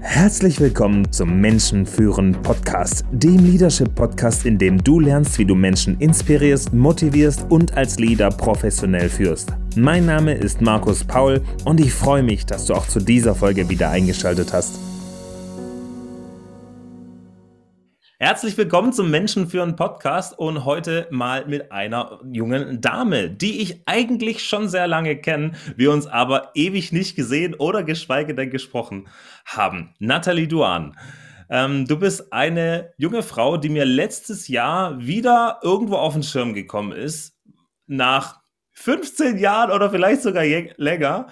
Herzlich willkommen zum Menschen führen Podcast, dem Leadership Podcast, in dem du lernst, wie du Menschen inspirierst, motivierst und als Leader professionell führst. Mein Name ist Markus Paul und ich freue mich, dass du auch zu dieser Folge wieder eingeschaltet hast. Herzlich willkommen zum Menschenführen Podcast und heute mal mit einer jungen Dame, die ich eigentlich schon sehr lange kenne, wir uns aber ewig nicht gesehen oder geschweige denn gesprochen haben. Nathalie Duan. Ähm, du bist eine junge Frau, die mir letztes Jahr wieder irgendwo auf den Schirm gekommen ist, nach 15 Jahren oder vielleicht sogar länger.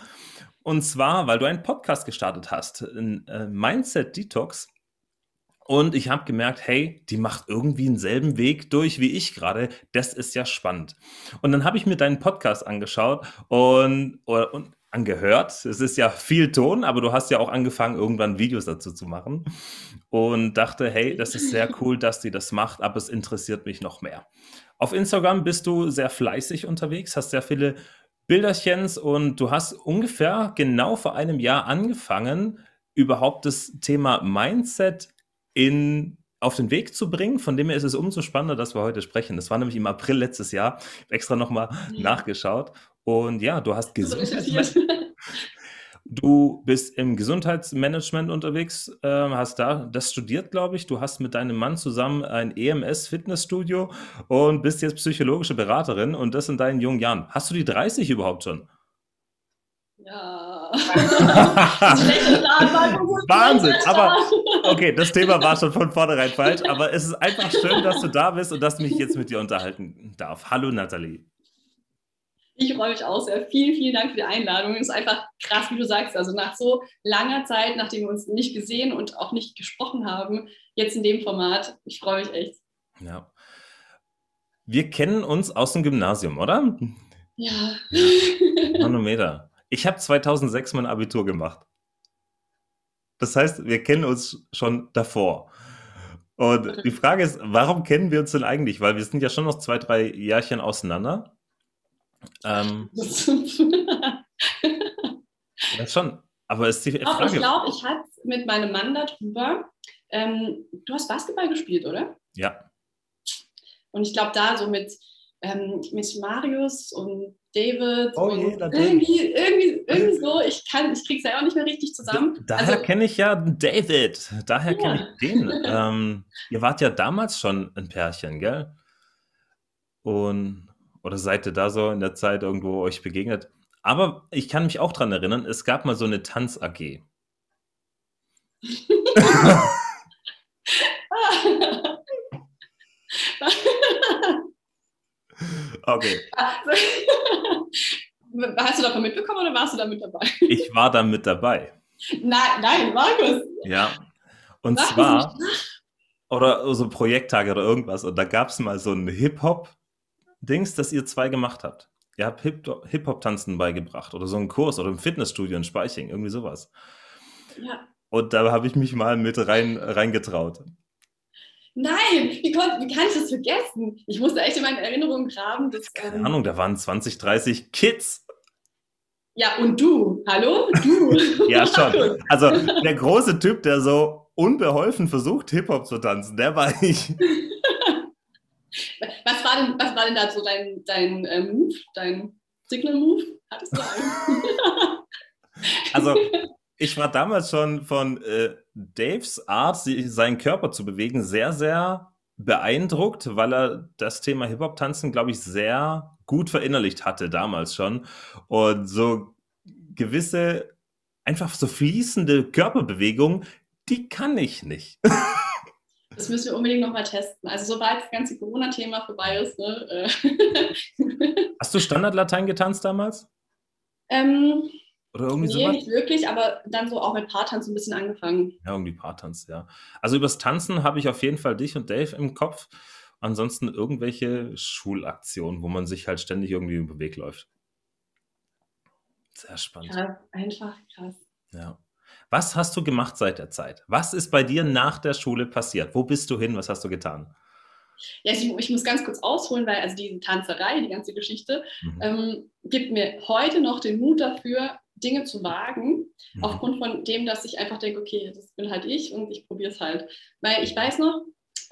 Und zwar, weil du einen Podcast gestartet hast, ein äh, Mindset Detox. Und ich habe gemerkt, hey, die macht irgendwie denselben Weg durch wie ich gerade. Das ist ja spannend. Und dann habe ich mir deinen Podcast angeschaut und, oder, und angehört. Es ist ja viel Ton, aber du hast ja auch angefangen, irgendwann Videos dazu zu machen. Und dachte, hey, das ist sehr cool, dass die das macht, aber es interessiert mich noch mehr. Auf Instagram bist du sehr fleißig unterwegs, hast sehr viele Bilderchens und du hast ungefähr genau vor einem Jahr angefangen, überhaupt das Thema Mindset in, auf den Weg zu bringen. Von dem her ist es umso spannender, dass wir heute sprechen. Das war nämlich im April letztes Jahr. Ich habe extra nochmal ja. nachgeschaut. Und ja, du hast Gesundheitsmanagement. Du bist im Gesundheitsmanagement unterwegs, äh, hast da das studiert, glaube ich. Du hast mit deinem Mann zusammen ein EMS-Fitnessstudio und bist jetzt psychologische Beraterin und das in deinen jungen Jahren. Hast du die 30 überhaupt schon? Ja. Wahnsinn, aber okay, das Thema war schon von vornherein falsch, aber es ist einfach schön, dass du da bist und dass ich mich jetzt mit dir unterhalten darf. Hallo Nathalie. Ich freue mich auch sehr. Vielen, vielen Dank für die Einladung. Es ist einfach krass, wie du sagst. Also nach so langer Zeit, nachdem wir uns nicht gesehen und auch nicht gesprochen haben, jetzt in dem Format, ich freue mich echt. Ja. Wir kennen uns aus dem Gymnasium, oder? Ja. Manometer. Ich habe 2006 mein Abitur gemacht. Das heißt, wir kennen uns schon davor. Und die Frage ist, warum kennen wir uns denn eigentlich? Weil wir sind ja schon noch zwei, drei Jährchen auseinander. Ähm, das schon. Aber ist die Frage. Auch, ich glaube, ich hatte mit meinem Mann darüber. Ähm, du hast Basketball gespielt, oder? Ja. Und ich glaube, da so mit, ähm, mit Marius und David. Oh je, irgendwie, irgendwie, irgendwie so, ich kann, ich krieg's ja auch nicht mehr richtig zusammen. Daher also, kenne ich ja David. Daher ja. kenne ich den. ähm, ihr wart ja damals schon ein Pärchen, gell? Und oder seid ihr da so in der Zeit irgendwo euch begegnet? Aber ich kann mich auch daran erinnern, es gab mal so eine Tanz-AG. Okay. Hast du davon mitbekommen oder warst du da mit dabei? Ich war da mit dabei. Nein, nein, Markus. Ja. Und Mach zwar, oder so Projekttage oder irgendwas, und da gab es mal so ein Hip-Hop-Dings, das ihr zwei gemacht habt. Ihr habt Hip-Hop-Tanzen beigebracht oder so einen Kurs oder im Fitnessstudio in Speiching, irgendwie sowas. Ja. Und da habe ich mich mal mit rein reingetraut. Nein, wie, kon, wie kann ich das vergessen? Ich musste echt in meinen Erinnerungen graben. Dass, Keine Ahnung, da waren 20, 30 Kids. Ja, und du, hallo? Du. ja, schon. Also der große Typ, der so unbeholfen versucht, Hip-Hop zu tanzen, der war ich. was, war denn, was war denn da so dein, dein äh, Move, dein Signal-Move? Hattest du einen? also ich war damals schon von äh, Daves Art, seinen Körper zu bewegen, sehr, sehr beeindruckt, weil er das Thema Hip-Hop-Tanzen, glaube ich, sehr gut verinnerlicht hatte damals schon. Und so gewisse, einfach so fließende Körperbewegungen, die kann ich nicht. Das müssen wir unbedingt nochmal testen. Also sobald das ganze Corona-Thema vorbei ist. Ne, äh. Hast du Standardlatein getanzt damals? Ähm, oder irgendwie nee, sowas? nicht wirklich, aber dann so auch mit Paartanz ein bisschen angefangen. Ja, irgendwie Paartanz, ja. Also übers Tanzen habe ich auf jeden Fall dich und Dave im Kopf. Ansonsten irgendwelche Schulaktionen, wo man sich halt ständig irgendwie über den Weg läuft. Sehr spannend. Ja, einfach krass. Ja. Was hast du gemacht seit der Zeit? Was ist bei dir nach der Schule passiert? Wo bist du hin? Was hast du getan? Ja, ich, ich, muss ganz kurz ausholen, weil also diese Tanzerei, die ganze Geschichte, mhm. ähm, gibt mir heute noch den Mut dafür, Dinge zu wagen, mhm. aufgrund von dem, dass ich einfach denke, okay, das bin halt ich und ich probiere es halt. Weil ich weiß noch,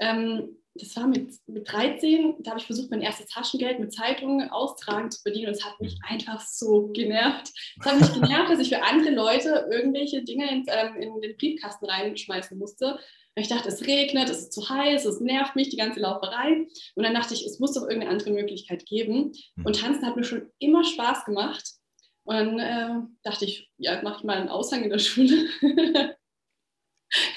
ähm, das war mit, mit 13, da habe ich versucht, mein erstes Taschengeld mit Zeitungen austragen zu verdienen und es hat mich einfach so genervt. Es hat mich genervt, dass ich für andere Leute irgendwelche Dinge in, ähm, in den Briefkasten reinschmeißen musste. Und ich dachte, es regnet, es ist zu heiß, es nervt mich, die ganze Lauferei. Und dann dachte ich, es muss doch irgendeine andere Möglichkeit geben. Hm. Und Tanzen hat mir schon immer Spaß gemacht. Und dann äh, dachte ich, ja, mache ich mal einen Aushang in der Schule.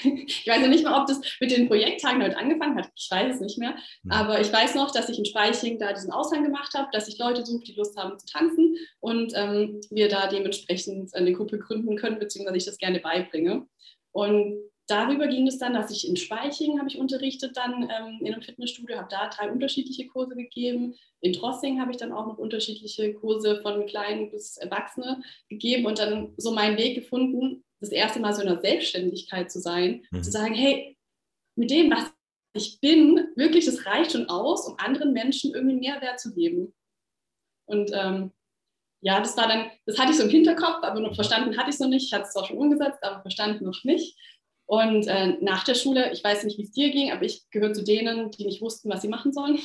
ich weiß ja nicht mal, ob das mit den Projekttagen heute angefangen hat. Ich weiß es nicht mehr. Mhm. Aber ich weiß noch, dass ich in Speiching da diesen Aushang gemacht habe, dass ich Leute suche, die Lust haben zu tanzen und ähm, wir da dementsprechend eine Gruppe gründen können, beziehungsweise ich das gerne beibringe. Und darüber ging es dann, dass ich in Speiching habe ich unterrichtet dann ähm, in einem Fitnessstudio, habe da drei unterschiedliche Kurse gegeben. In Trossing habe ich dann auch noch unterschiedliche Kurse von kleinen bis Erwachsene gegeben und dann so meinen Weg gefunden, das erste Mal so in der Selbstständigkeit zu sein, mhm. zu sagen, hey, mit dem, was ich bin, wirklich, das reicht schon aus, um anderen Menschen irgendwie Mehrwert zu geben. Und ähm, ja, das war dann, das hatte ich so im Hinterkopf, aber noch verstanden hatte ich es noch nicht. Ich hatte es zwar schon umgesetzt, aber verstanden noch nicht. Und äh, nach der Schule, ich weiß nicht, wie es dir ging, aber ich gehöre zu denen, die nicht wussten, was sie machen sollen.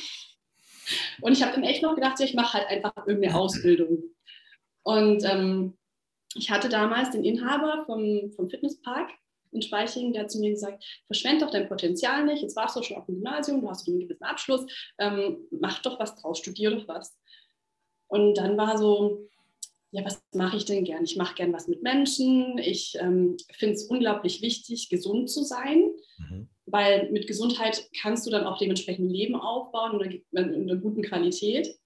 Und ich habe dann echt noch gedacht, ich mache halt einfach irgendeine Ausbildung. Und ähm, ich hatte damals den Inhaber vom, vom Fitnesspark in Speiching, der hat zu mir gesagt, verschwende doch dein Potenzial nicht, jetzt warst du schon auf dem Gymnasium, du hast einen gewissen Abschluss, ähm, mach doch was draus, studier doch was. Und dann war so, ja, was mache ich denn gern? Ich mache gern was mit Menschen, ich ähm, finde es unglaublich wichtig, gesund zu sein, mhm. weil mit Gesundheit kannst du dann auch dementsprechend Leben aufbauen in einer guten Qualität.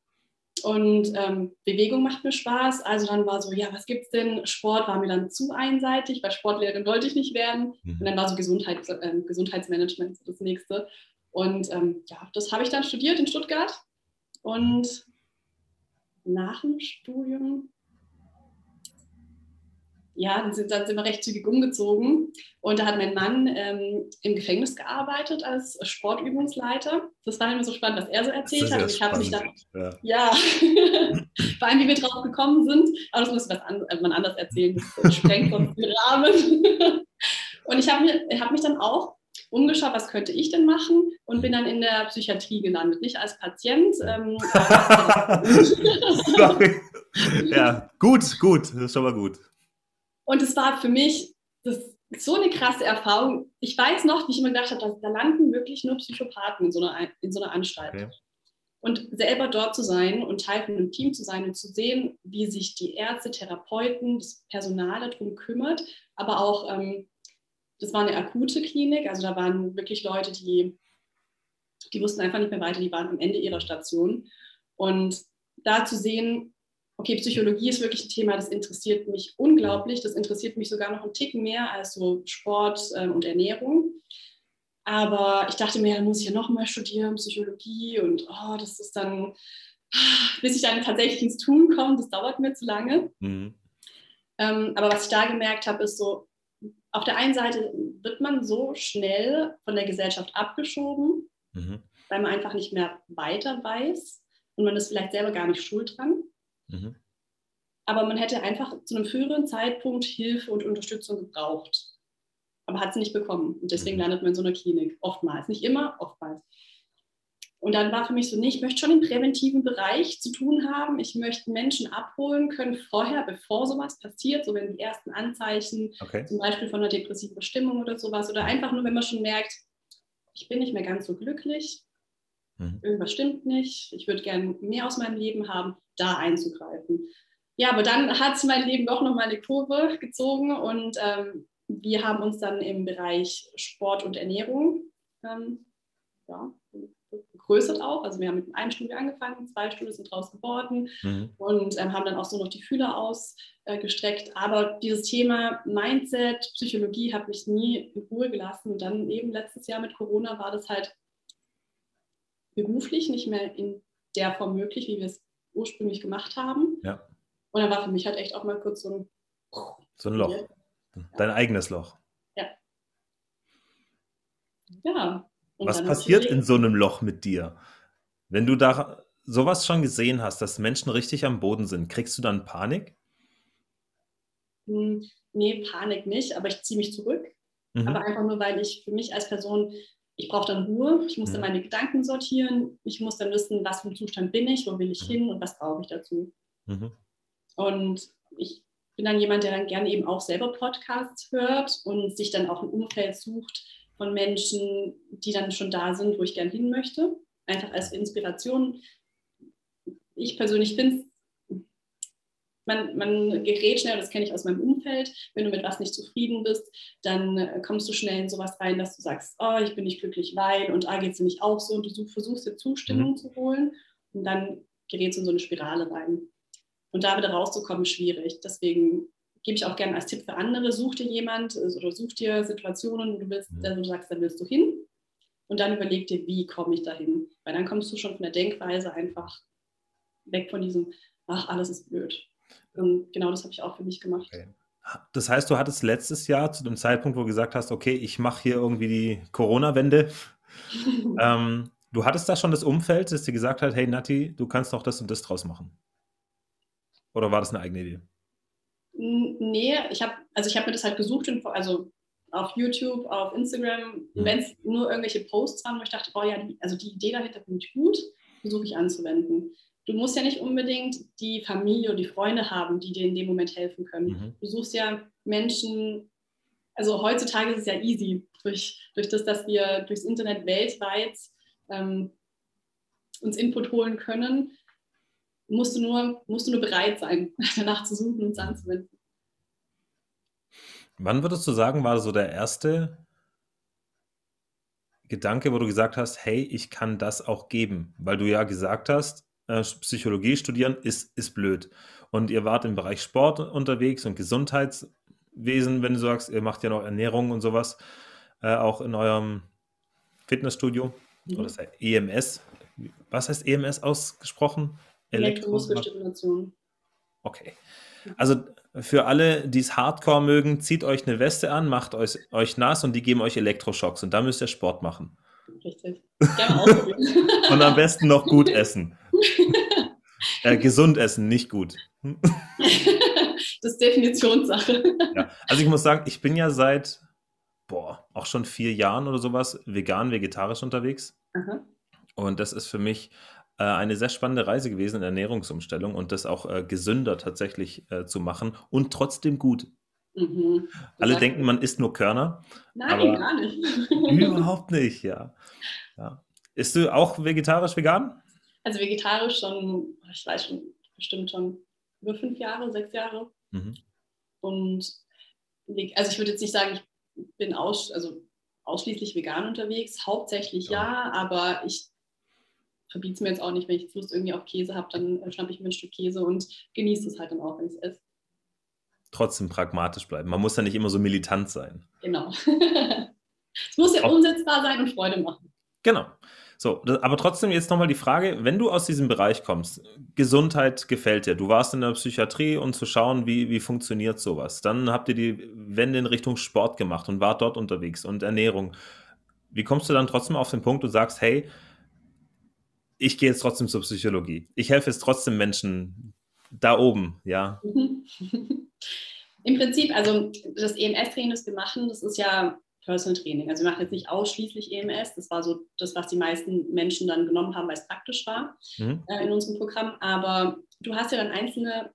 Und ähm, Bewegung macht mir Spaß. Also dann war so, ja, was gibt es denn? Sport war mir dann zu einseitig, weil Sportlehrerin wollte ich nicht werden. Mhm. Und dann war so Gesundheit, äh, Gesundheitsmanagement das nächste. Und ähm, ja, das habe ich dann studiert in Stuttgart. Und nach dem Studium ja, dann sind, dann sind wir recht zügig umgezogen. Und da hat mein Mann ähm, im Gefängnis gearbeitet als Sportübungsleiter. Das war immer so spannend, was er so erzählt hat. Und ich habe mich dann, ja, ja. vor allem, wie wir drauf gekommen sind. Aber das muss an, äh, man anders erzählen. Das sprengt sonst den Rahmen. Und ich habe hab mich dann auch umgeschaut, was könnte ich denn machen und bin dann in der Psychiatrie gelandet, nicht als Patient. Ähm, Sorry. Ja, gut, gut, das ist schon mal gut. Und es war für mich das, so eine krasse Erfahrung. Ich weiß noch, wie ich immer gedacht habe, da landen wirklich nur Psychopathen in so einer, in so einer Anstalt. Okay. Und selber dort zu sein und Teil von einem Team zu sein und zu sehen, wie sich die Ärzte, Therapeuten, das Personal darum kümmert, aber auch, ähm, das war eine akute Klinik, also da waren wirklich Leute, die, die wussten einfach nicht mehr weiter, die waren am Ende ihrer Station. Und da zu sehen, okay, Psychologie ist wirklich ein Thema, das interessiert mich unglaublich. Das interessiert mich sogar noch einen Ticken mehr als so Sport ähm, und Ernährung. Aber ich dachte mir, dann muss ich ja nochmal studieren, Psychologie und oh, das ist dann, bis ich dann tatsächlich ins Tun komme, das dauert mir zu lange. Mhm. Ähm, aber was ich da gemerkt habe, ist so, auf der einen Seite wird man so schnell von der Gesellschaft abgeschoben, mhm. weil man einfach nicht mehr weiter weiß und man ist vielleicht selber gar nicht schuld dran. Mhm. Aber man hätte einfach zu einem früheren Zeitpunkt Hilfe und Unterstützung gebraucht. Aber hat sie nicht bekommen. Und deswegen mhm. landet man in so einer Klinik. Oftmals. Nicht immer, oftmals. Und dann war für mich so, nee, ich möchte schon im präventiven Bereich zu tun haben. Ich möchte Menschen abholen können vorher, bevor sowas passiert, so wenn die ersten Anzeichen, okay. zum Beispiel von einer depressiven Stimmung oder sowas, oder einfach nur, wenn man schon merkt, ich bin nicht mehr ganz so glücklich, mhm. irgendwas stimmt nicht, ich würde gerne mehr aus meinem Leben haben, da einzugreifen. Ja, aber dann hat mein Leben doch nochmal eine Kurve gezogen und ähm, wir haben uns dann im Bereich Sport und Ernährung ähm, ja, vergrößert auch. Also wir haben mit einem Studio angefangen, zwei Studien sind draus geworden mhm. und ähm, haben dann auch so noch die Fühler ausgestreckt. Äh, Aber dieses Thema Mindset, Psychologie hat mich nie in Ruhe gelassen. Und dann eben letztes Jahr mit Corona war das halt beruflich nicht mehr in der Form möglich, wie wir es ursprünglich gemacht haben. Ja. Und dann war für mich halt echt auch mal kurz so ein so ein Loch. Dein ja. eigenes Loch. Ja. Ja. Und Was passiert in so einem Loch mit dir? Wenn du da sowas schon gesehen hast, dass Menschen richtig am Boden sind, kriegst du dann Panik? hm, nee, Panik nicht, aber ich ziehe mich zurück. Mhm. Aber einfach nur, weil ich für mich als Person, ich brauche dann Ruhe, ich muss mhm. dann meine Gedanken sortieren, ich muss dann wissen, was für ein Zustand bin ich, wo will ich mhm. hin und was brauche ich dazu. Mhm. Und ich bin dann jemand, der dann gerne eben auch selber Podcasts hört und sich dann auch ein Umfeld sucht von Menschen, die dann schon da sind, wo ich gerne hin möchte. Einfach als Inspiration. Ich persönlich finde man, man gerät schnell, das kenne ich aus meinem Umfeld, wenn du mit was nicht zufrieden bist, dann äh, kommst du schnell in sowas rein, dass du sagst, oh, ich bin nicht glücklich, weil und ah, geht es nicht auch so und du versuchst dir Zustimmung mhm. zu holen und dann gerätst du in so eine Spirale rein. Und da wieder rauszukommen, ist schwierig. Deswegen gebe ich auch gerne als Tipp für andere, such dir jemand äh, oder such dir Situationen, du willst, mhm. du sagst, da willst du hin. Und dann überleg dir, wie komme ich dahin? Weil dann kommst du schon von der Denkweise einfach weg von diesem, ach, alles ist blöd. Und genau das habe ich auch für mich gemacht. Okay. Das heißt, du hattest letztes Jahr zu dem Zeitpunkt, wo du gesagt hast, okay, ich mache hier irgendwie die Corona-Wende. ähm, du hattest da schon das Umfeld, das dir gesagt hat, hey Nati, du kannst doch das und das draus machen. Oder war das eine eigene Idee? Nee, ich habe also ich habe mir das halt gesucht, also auf YouTube, auf Instagram, mhm. wenn es nur irgendwelche Posts waren, wo ich dachte, oh ja, die, also die Idee dahinter finde ich gut, versuche ich anzuwenden. Du musst ja nicht unbedingt die Familie oder die Freunde haben, die dir in dem Moment helfen können. Mhm. Du suchst ja Menschen, also heutzutage ist es ja easy, durch, durch das, dass wir durchs Internet weltweit ähm, uns Input holen können, musst du nur, musst du nur bereit sein, danach zu suchen und es anzuwenden. Wann würdest du sagen, war so der erste Gedanke, wo du gesagt hast, hey, ich kann das auch geben? Weil du ja gesagt hast, äh, Psychologie studieren ist, ist blöd. Und ihr wart im Bereich Sport unterwegs und Gesundheitswesen, wenn du sagst, ihr macht ja noch Ernährung und sowas, äh, auch in eurem Fitnessstudio. Mhm. Oder das heißt EMS. Was heißt EMS ausgesprochen? Elektromuskelstimulation. Okay. Also für alle, die es Hardcore mögen, zieht euch eine Weste an, macht euch, euch nass und die geben euch Elektroschocks und da müsst ihr Sport machen. Richtig. Gerne ausprobieren. und am besten noch gut essen. äh, gesund essen, nicht gut. das ist Definitionssache. Ja. Also ich muss sagen, ich bin ja seit, boah, auch schon vier Jahren oder sowas vegan, vegetarisch unterwegs. Aha. Und das ist für mich äh, eine sehr spannende Reise gewesen in der Ernährungsumstellung und das auch äh, gesünder tatsächlich äh, zu machen und trotzdem gut. Mhm. Alle ja. denken, man isst nur Körner. Nein, gar nicht. überhaupt nicht, ja. ja. Isst du auch vegetarisch vegan? Also vegetarisch schon, ich weiß schon, bestimmt schon über fünf Jahre, sechs Jahre. Mhm. Und also ich würde jetzt nicht sagen, ich bin aus, also ausschließlich vegan unterwegs, hauptsächlich ja, ja aber ich verbiete es mir jetzt auch nicht, wenn ich Lust irgendwie auf Käse habe, dann schnappe ich mir ein Stück Käse und genieße es halt dann auch, wenn ich es esse. Trotzdem pragmatisch bleiben. Man muss ja nicht immer so militant sein. Genau. es muss ja auch. umsetzbar sein und Freude machen. Genau. So, aber trotzdem jetzt nochmal die Frage, wenn du aus diesem Bereich kommst, Gesundheit gefällt dir, du warst in der Psychiatrie und zu schauen, wie, wie funktioniert sowas. Dann habt ihr die Wende in Richtung Sport gemacht und wart dort unterwegs und Ernährung. Wie kommst du dann trotzdem auf den Punkt und sagst, hey, ich gehe jetzt trotzdem zur Psychologie. Ich helfe jetzt trotzdem Menschen da oben, ja. Im Prinzip, also das EMS-Training, das wir machen, das ist ja Personal Training. Also wir machen jetzt nicht ausschließlich EMS. Das war so das, was die meisten Menschen dann genommen haben, weil es praktisch war mhm. äh, in unserem Programm. Aber du hast ja dann einzelne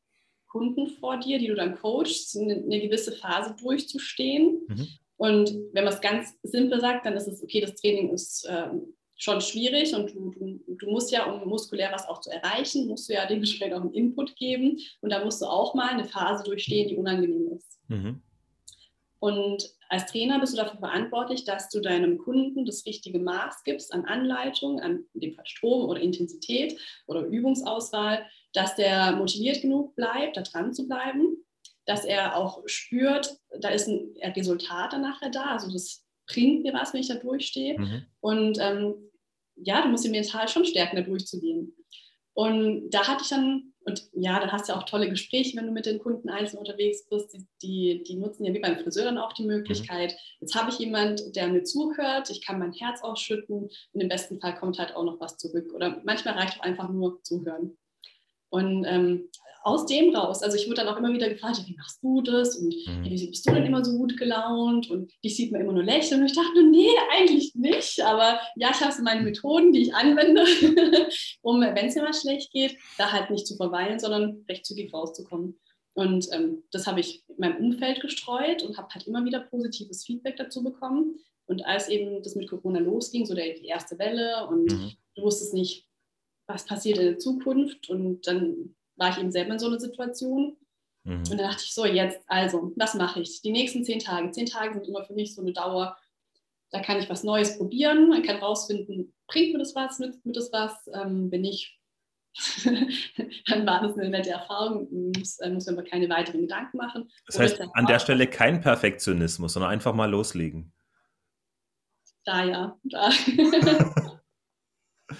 Kunden vor dir, die du dann coachst, eine, eine gewisse Phase durchzustehen. Mhm. Und wenn man es ganz simpel sagt, dann ist es, okay, das Training ist äh, schon schwierig und du, du, du, musst ja, um muskulär was auch zu erreichen, musst du ja dementsprechend auch einen Input geben und da musst du auch mal eine Phase durchstehen, die unangenehm ist. Mhm. Und als Trainer bist du dafür verantwortlich, dass du deinem Kunden das richtige Maß gibst an Anleitung, an dem Fall Strom oder Intensität oder Übungsauswahl, dass der motiviert genug bleibt, da dran zu bleiben, dass er auch spürt, da ist ein Resultat dann nachher da, also das bringt mir was, wenn ich da durchstehe. Mhm. Und ähm, ja, du musst ihn mental schon stärken, da durchzugehen. Und da hatte ich dann, und ja, dann hast du ja auch tolle Gespräche, wenn du mit den Kunden einzeln unterwegs bist. Die, die, die nutzen ja wie beim Friseur dann auch die Möglichkeit. Mhm. Jetzt habe ich jemand, der mir zuhört, ich kann mein Herz ausschütten und im besten Fall kommt halt auch noch was zurück. Oder manchmal reicht auch einfach nur zuhören. Und ähm, aus dem raus, also ich wurde dann auch immer wieder gefragt, wie machst du das und mhm. wie bist du denn immer so gut gelaunt und dich sieht man immer nur lächeln und ich dachte, nee, eigentlich nicht, aber ja, ich habe so meine Methoden, die ich anwende, um, wenn es mir mal schlecht geht, da halt nicht zu verweilen, sondern recht zügig rauszukommen. Und ähm, das habe ich in meinem Umfeld gestreut und habe halt immer wieder positives Feedback dazu bekommen. Und als eben das mit Corona losging, so der, die erste Welle und mhm. du wusstest nicht, was passiert in der Zukunft und dann war ich eben selber in so einer Situation. Mhm. Und dann dachte ich so, jetzt, also, was mache ich? Die nächsten zehn Tage. Zehn Tage sind immer für mich so eine Dauer, da kann ich was Neues probieren, man kann rausfinden, bringt mir das was, nützt mir das was, ähm, wenn nicht, dann war das eine nette Erfahrung, muss, äh, muss man aber keine weiteren Gedanken machen. Das heißt, an der Stelle kein Perfektionismus, sondern einfach mal loslegen. Da ja, da.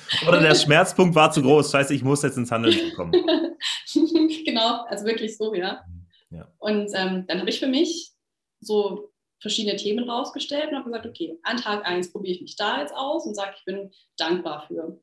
Oder der Schmerzpunkt war zu groß. Scheiße, ich muss jetzt ins Handeln kommen. genau, also wirklich so, ja. ja. Und ähm, dann habe ich für mich so verschiedene Themen rausgestellt und habe gesagt, okay, an Tag 1 probiere ich mich da jetzt aus und sage, ich bin dankbar für.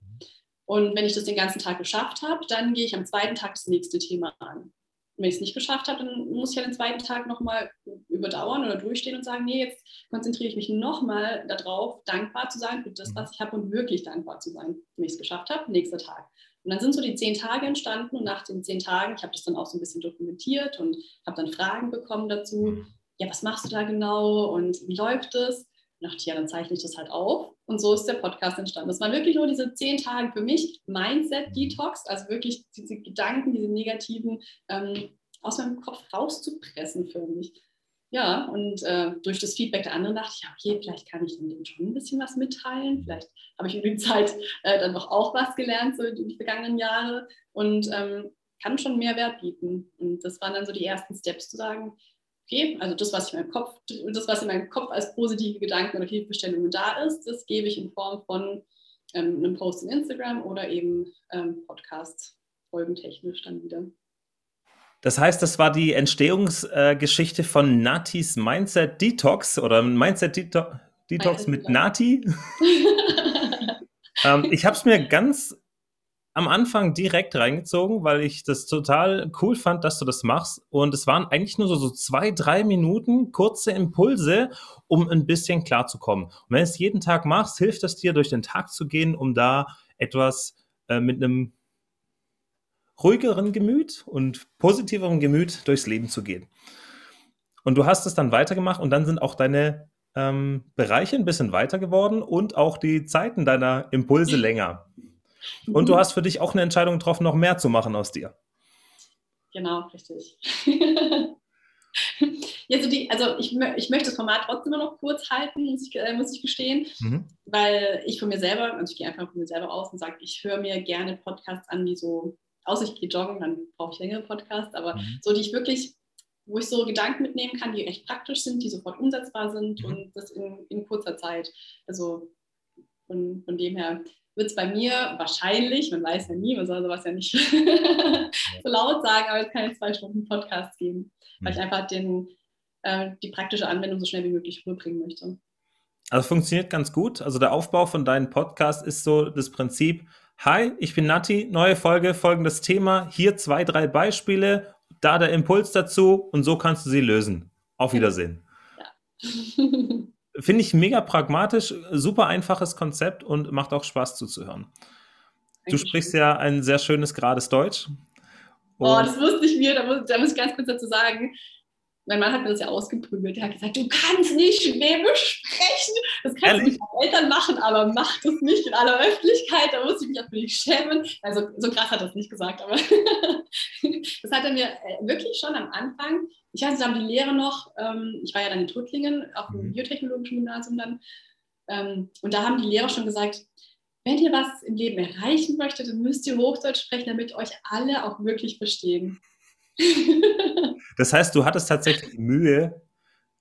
Und wenn ich das den ganzen Tag geschafft habe, dann gehe ich am zweiten Tag das nächste Thema an wenn ich es nicht geschafft habe, dann muss ich ja den zweiten Tag nochmal überdauern oder durchstehen und sagen, nee, jetzt konzentriere ich mich nochmal darauf, dankbar zu sein für das, mhm. was ich habe und wirklich dankbar zu sein, wenn ich es geschafft habe, nächster Tag. Und dann sind so die zehn Tage entstanden und nach den zehn Tagen, ich habe das dann auch so ein bisschen dokumentiert und habe dann Fragen bekommen dazu, mhm. ja, was machst du da genau und wie läuft es? Dachte ja, dann zeichne ich das halt auf. Und so ist der Podcast entstanden. Das waren wirklich nur diese zehn Tage für mich Mindset-Detox, also wirklich diese Gedanken, diese negativen ähm, aus meinem Kopf rauszupressen für mich. Ja, und äh, durch das Feedback der anderen dachte ich, ja, okay, vielleicht kann ich dem schon ein bisschen was mitteilen. Vielleicht habe ich in der Zeit äh, dann doch auch was gelernt, so in den vergangenen Jahren und ähm, kann schon Mehrwert bieten. Und das waren dann so die ersten Steps zu sagen, okay, also das, was ich in meinem Kopf, das, was in meinem Kopf als positive Gedanken oder Hilfestellungen da ist, das gebe ich in Form von ähm, einem Post in Instagram oder eben ähm, Podcast folgentechnisch dann wieder. Das heißt, das war die Entstehungsgeschichte äh, von Natis Mindset Detox oder Mindset Deto Detox mit Nati. ähm, ich habe es mir ganz am Anfang direkt reingezogen, weil ich das total cool fand, dass du das machst. Und es waren eigentlich nur so, so zwei, drei Minuten kurze Impulse, um ein bisschen klarzukommen. Und wenn du es jeden Tag machst, hilft es dir, durch den Tag zu gehen, um da etwas äh, mit einem ruhigeren Gemüt und positiveren Gemüt durchs Leben zu gehen. Und du hast es dann weitergemacht und dann sind auch deine ähm, Bereiche ein bisschen weiter geworden und auch die Zeiten deiner Impulse länger. Und du hast für dich auch eine Entscheidung getroffen, noch mehr zu machen aus dir. Genau, richtig. ja, so die, also ich, ich möchte das Format trotzdem immer noch kurz halten, muss ich, äh, muss ich gestehen, mhm. weil ich von mir selber, also ich gehe einfach von mir selber aus und sage, ich höre mir gerne Podcasts an, die so, außer ich gehe joggen, dann brauche ich längere Podcasts, aber mhm. so, die ich wirklich, wo ich so Gedanken mitnehmen kann, die recht praktisch sind, die sofort umsetzbar sind mhm. und das in, in kurzer Zeit. Also von, von dem her wird es bei mir wahrscheinlich, man weiß ja nie, man soll sowas ja nicht so laut sagen, aber es kann zwei Stunden Podcast geben, weil ich mhm. einfach den, äh, die praktische Anwendung so schnell wie möglich rüberbringen möchte. Also funktioniert ganz gut. Also der Aufbau von deinem Podcast ist so das Prinzip, hi, ich bin Nati, neue Folge, folgendes Thema, hier zwei, drei Beispiele, da der Impuls dazu und so kannst du sie lösen. Auf Wiedersehen. Ja. Finde ich mega pragmatisch, super einfaches Konzept und macht auch Spaß zuzuhören. Du sprichst ja ein sehr schönes, gerades Deutsch. oh, das wusste ich mir, da muss, da muss ich ganz kurz dazu sagen mein Mann hat mir das ja ausgeprügelt. Er hat gesagt, du kannst nicht Schwäbisch sprechen. Das kannst Ehrlich? du mit Eltern machen, aber mach das nicht in aller Öffentlichkeit. Da muss ich mich dich schämen. Also so krass hat er es nicht gesagt, aber das hat er mir äh, wirklich schon am Anfang. Ich weiß, da haben die Lehrer noch, ähm, ich war ja dann in Tuttlingen, auf dem mhm. biotechnologischen Gymnasium dann. Ähm, und da haben die Lehrer schon gesagt, wenn ihr was im Leben erreichen möchtet, dann müsst ihr Hochdeutsch sprechen, damit euch alle auch wirklich verstehen. Das heißt, du hattest tatsächlich Mühe,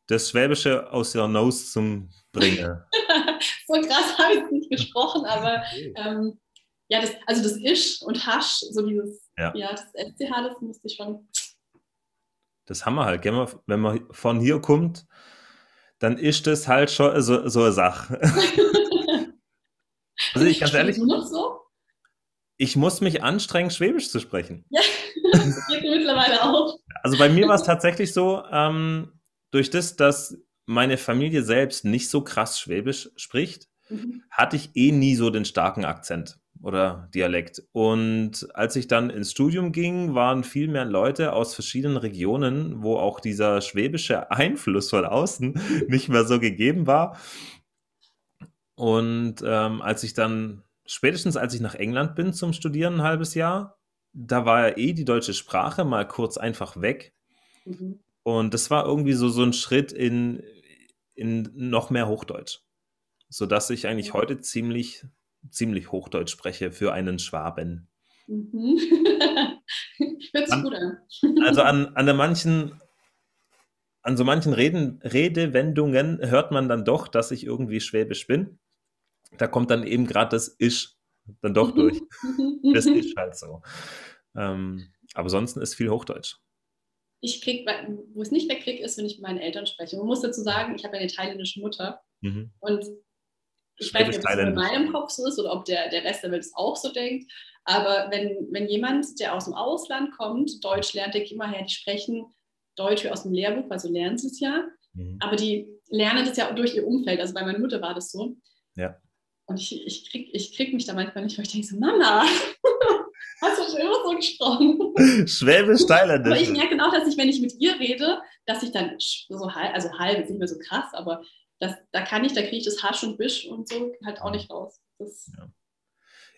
das Schwäbische aus your nose zu bringen. so krass habe ich es nicht gesprochen, aber ähm, ja, das, also das Isch und Hasch, so dieses, ja, ja das SCH, das musste ich schon. Das haben wir halt, wenn man von hier kommt, dann ist das halt schon so, so eine Sache. also ich ganz ehrlich. So? ich muss mich anstrengen, Schwäbisch zu sprechen. Ja, das geht mittlerweile auch. Also bei mir war es tatsächlich so, ähm, durch das, dass meine Familie selbst nicht so krass Schwäbisch spricht, mhm. hatte ich eh nie so den starken Akzent oder Dialekt. Und als ich dann ins Studium ging, waren viel mehr Leute aus verschiedenen Regionen, wo auch dieser schwäbische Einfluss von außen nicht mehr so gegeben war. Und ähm, als ich dann, spätestens als ich nach England bin zum Studieren, ein halbes Jahr, da war ja eh die deutsche Sprache mal kurz einfach weg. Mhm. Und das war irgendwie so, so ein Schritt in, in noch mehr Hochdeutsch. Sodass ich eigentlich heute ziemlich ziemlich Hochdeutsch spreche für einen Schwaben. Mhm. Hört sich gut an. also an, an der manchen, an so manchen Reden, Redewendungen hört man dann doch, dass ich irgendwie schwäbisch bin. Da kommt dann eben gerade das Isch dann doch durch. das ist halt so. Ähm, aber ansonsten ist viel Hochdeutsch. Ich krieg, wo es nicht wegkriege, ist, wenn ich mit meinen Eltern spreche. Man muss dazu sagen, ich habe eine thailändische Mutter. Mhm. Und ich weiß nicht, ob es in meinem Kopf so ist oder ob der, der Rest der Welt es auch so denkt. Aber wenn, wenn jemand, der aus dem Ausland kommt, Deutsch lernt, denke ich immer, ja, die sprechen Deutsch wie aus dem Lehrbuch, also lernen sie es ja. Mhm. Aber die lernen das ja durch ihr Umfeld. Also bei meiner Mutter war das so. Ja. Und ich, ich, krieg, ich krieg mich da manchmal nicht, weil ich denke so, Mama, hast du schon immer so gesprochen? Schwäbisch Thailändisch. Aber ich merke auch, dass ich, wenn ich mit ihr rede, dass ich dann so halb, also halb, ist nicht mehr so krass, aber das, da kann ich, da kriege ich das Hasch und Bisch und so halt auch nicht raus. Das ja.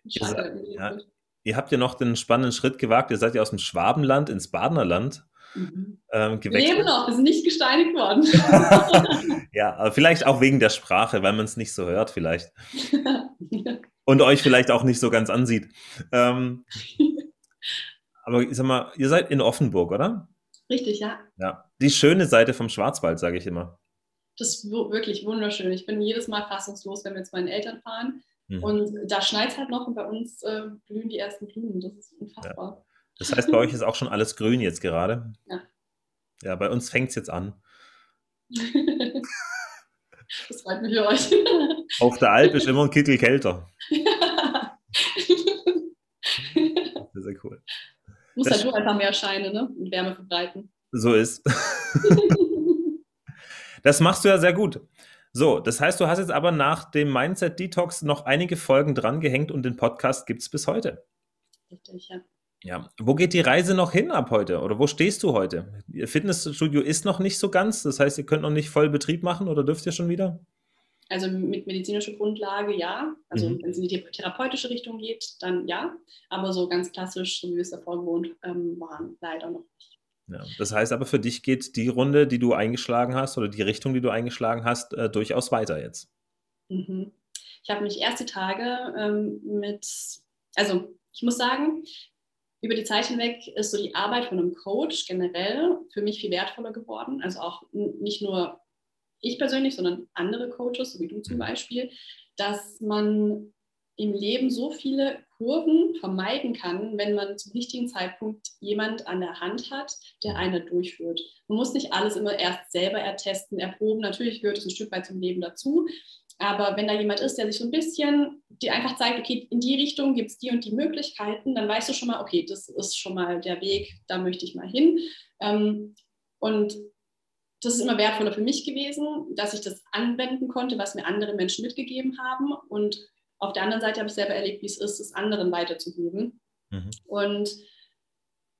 Ihr, ja, ihr habt ja noch den spannenden Schritt gewagt, ihr seid ja aus dem Schwabenland ins Badenerland. Mhm. Ähm, wir leben noch, wir sind nicht gesteinigt worden. ja, vielleicht auch wegen der Sprache, weil man es nicht so hört, vielleicht. Und euch vielleicht auch nicht so ganz ansieht. Ähm, aber ich sag mal, ihr seid in Offenburg, oder? Richtig, ja. Ja, die schöne Seite vom Schwarzwald, sage ich immer das ist wirklich wunderschön. Ich bin jedes Mal fassungslos, wenn wir zu meinen Eltern fahren. Mhm. Und da schneit es halt noch und bei uns äh, blühen die ersten Blumen. Das ist unfassbar. Ja. Das heißt, bei euch ist auch schon alles grün jetzt gerade? Ja. Ja, bei uns fängt es jetzt an. das freut mich für euch. Auf der Alp ist immer ein Kittel kälter. Sehr, sehr cool. Muss das halt nur einfach mehr Scheine ne? und Wärme verbreiten. So ist. Das machst du ja sehr gut. So, das heißt, du hast jetzt aber nach dem Mindset Detox noch einige Folgen drangehängt und den Podcast gibt es bis heute. Richtig, ja. Ja, wo geht die Reise noch hin ab heute oder wo stehst du heute? Ihr Fitnessstudio ist noch nicht so ganz, das heißt, ihr könnt noch nicht voll Betrieb machen oder dürft ihr schon wieder? Also mit medizinischer Grundlage ja. Also mhm. wenn es in die therapeutische Richtung geht, dann ja. Aber so ganz klassisch, so wie wir es davor gewohnt ähm, waren, leider noch nicht. Ja, das heißt aber, für dich geht die Runde, die du eingeschlagen hast oder die Richtung, die du eingeschlagen hast, äh, durchaus weiter jetzt. Mhm. Ich habe mich erste Tage ähm, mit, also ich muss sagen, über die Zeit hinweg ist so die Arbeit von einem Coach generell für mich viel wertvoller geworden. Also auch nicht nur ich persönlich, sondern andere Coaches, so wie du zum mhm. Beispiel, dass man im Leben so viele Kurven vermeiden kann, wenn man zum richtigen Zeitpunkt jemand an der Hand hat, der eine durchführt. Man muss nicht alles immer erst selber ertesten, erproben. Natürlich gehört es ein Stück weit zum Leben dazu. Aber wenn da jemand ist, der sich so ein bisschen, die einfach zeigt, okay, in die Richtung gibt es die und die Möglichkeiten, dann weißt du schon mal, okay, das ist schon mal der Weg, da möchte ich mal hin. Ähm, und das ist immer wertvoller für mich gewesen, dass ich das anwenden konnte, was mir andere Menschen mitgegeben haben und auf der anderen Seite habe ich selber erlebt, wie es ist, es anderen weiterzugeben. Mhm. Und